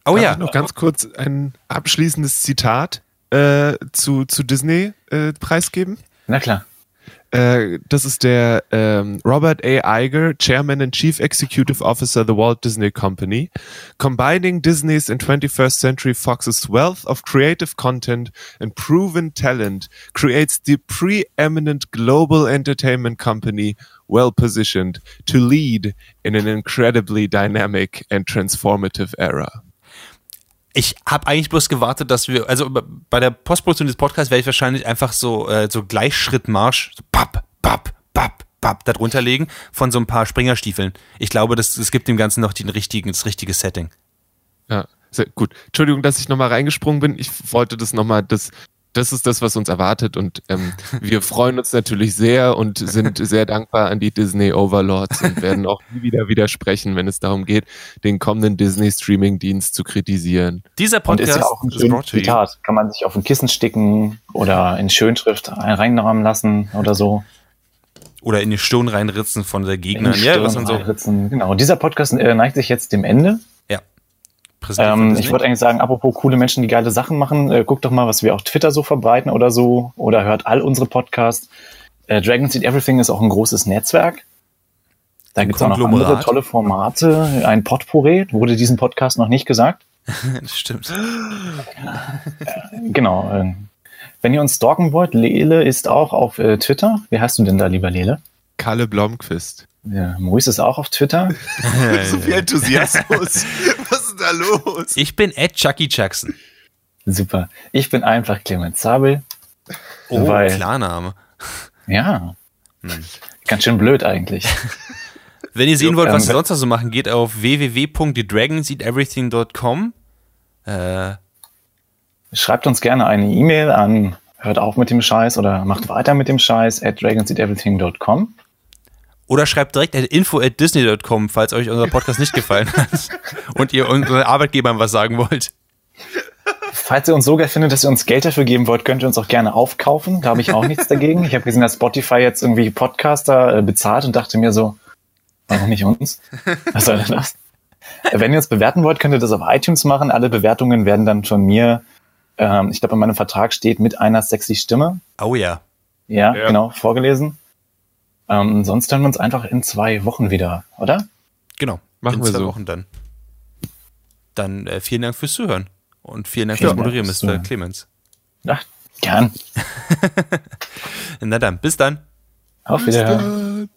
Oh Darf ja. ich noch ganz kurz ein abschließendes Zitat äh, zu, zu Disney äh, preisgeben? Na klar. Äh, das ist der ähm, Robert A. Iger, Chairman and Chief Executive Officer The Walt Disney Company, combining Disney's and 21st Century Fox's wealth of creative content and proven talent creates the preeminent global entertainment company well positioned to lead in an incredibly dynamic and transformative era. Ich habe eigentlich bloß gewartet, dass wir, also bei der Postproduktion des Podcasts werde ich wahrscheinlich einfach so, äh, so Gleichschrittmarsch, so papp, papp, papp, papp, darunter legen von so ein paar Springerstiefeln. Ich glaube, das, das gibt dem Ganzen noch den richtigen, das richtige Setting. Ja, sehr gut. Entschuldigung, dass ich nochmal reingesprungen bin. Ich wollte das nochmal, das das ist das, was uns erwartet. Und ähm, wir freuen uns natürlich sehr und sind sehr dankbar an die Disney Overlords und werden auch nie wieder widersprechen, wenn es darum geht, den kommenden Disney Streaming-Dienst zu kritisieren. Dieser Podcast und ist ja auch ein schönes Zitat. Kann man sich auf ein Kissen sticken oder in Schönschrift reinrahmen lassen oder so. Oder in die Stirn reinritzen von der Gegner. Ja, was man so. Genau. Dieser Podcast äh, neigt sich jetzt dem Ende. Ähm, ich wollte eigentlich sagen, apropos coole Menschen, die geile Sachen machen, äh, guckt doch mal, was wir auf Twitter so verbreiten oder so, oder hört all unsere Podcasts. Äh, Dragon Seed Everything ist auch ein großes Netzwerk. Da gibt es auch noch andere tolle Formate. Ein Potpourri, wurde diesen Podcast noch nicht gesagt. stimmt. Genau. Äh, wenn ihr uns stalken wollt, Lele ist auch auf äh, Twitter. Wie heißt du denn da, lieber Lele? Kalle Blomqvist. Ja, Maurice ist auch auf Twitter. so viel Enthusiasmus. Was ist da los? Ich bin Ed Chucky Jackson. Super. Ich bin einfach Clemens Zabel. Oh, weil, Klarname. Ja. Hm. Ganz schön blöd eigentlich. Wenn ihr sehen wollt, was ähm, wir sonst noch so machen, geht auf www.thedragonseateverything.com. Äh, Schreibt uns gerne eine E-Mail an hört auf mit dem Scheiß oder macht weiter mit dem Scheiß at dragonseateverything.com. Oder schreibt direkt at info at disney.com, falls euch unser Podcast nicht gefallen hat und ihr unseren Arbeitgebern was sagen wollt. Falls ihr uns so geil findet, dass ihr uns Geld dafür geben wollt, könnt ihr uns auch gerne aufkaufen. Da habe ich auch nichts dagegen. Ich habe gesehen, dass Spotify jetzt irgendwie Podcaster äh, bezahlt und dachte mir so, warum nicht uns? Was soll denn das? Wenn ihr uns bewerten wollt, könnt ihr das auf iTunes machen. Alle Bewertungen werden dann von mir, ähm, ich glaube, in meinem Vertrag steht mit einer sexy Stimme. Oh ja. Ja, ja. genau, vorgelesen. Ähm, sonst hören wir uns einfach in zwei Wochen wieder, oder? Genau, machen in wir zwei so. Wochen dann. Dann äh, vielen Dank fürs Zuhören und vielen Dank vielen fürs Moderieren, Mr. Clemens. Ach, gern. Na dann, bis dann. Auf Wiedersehen.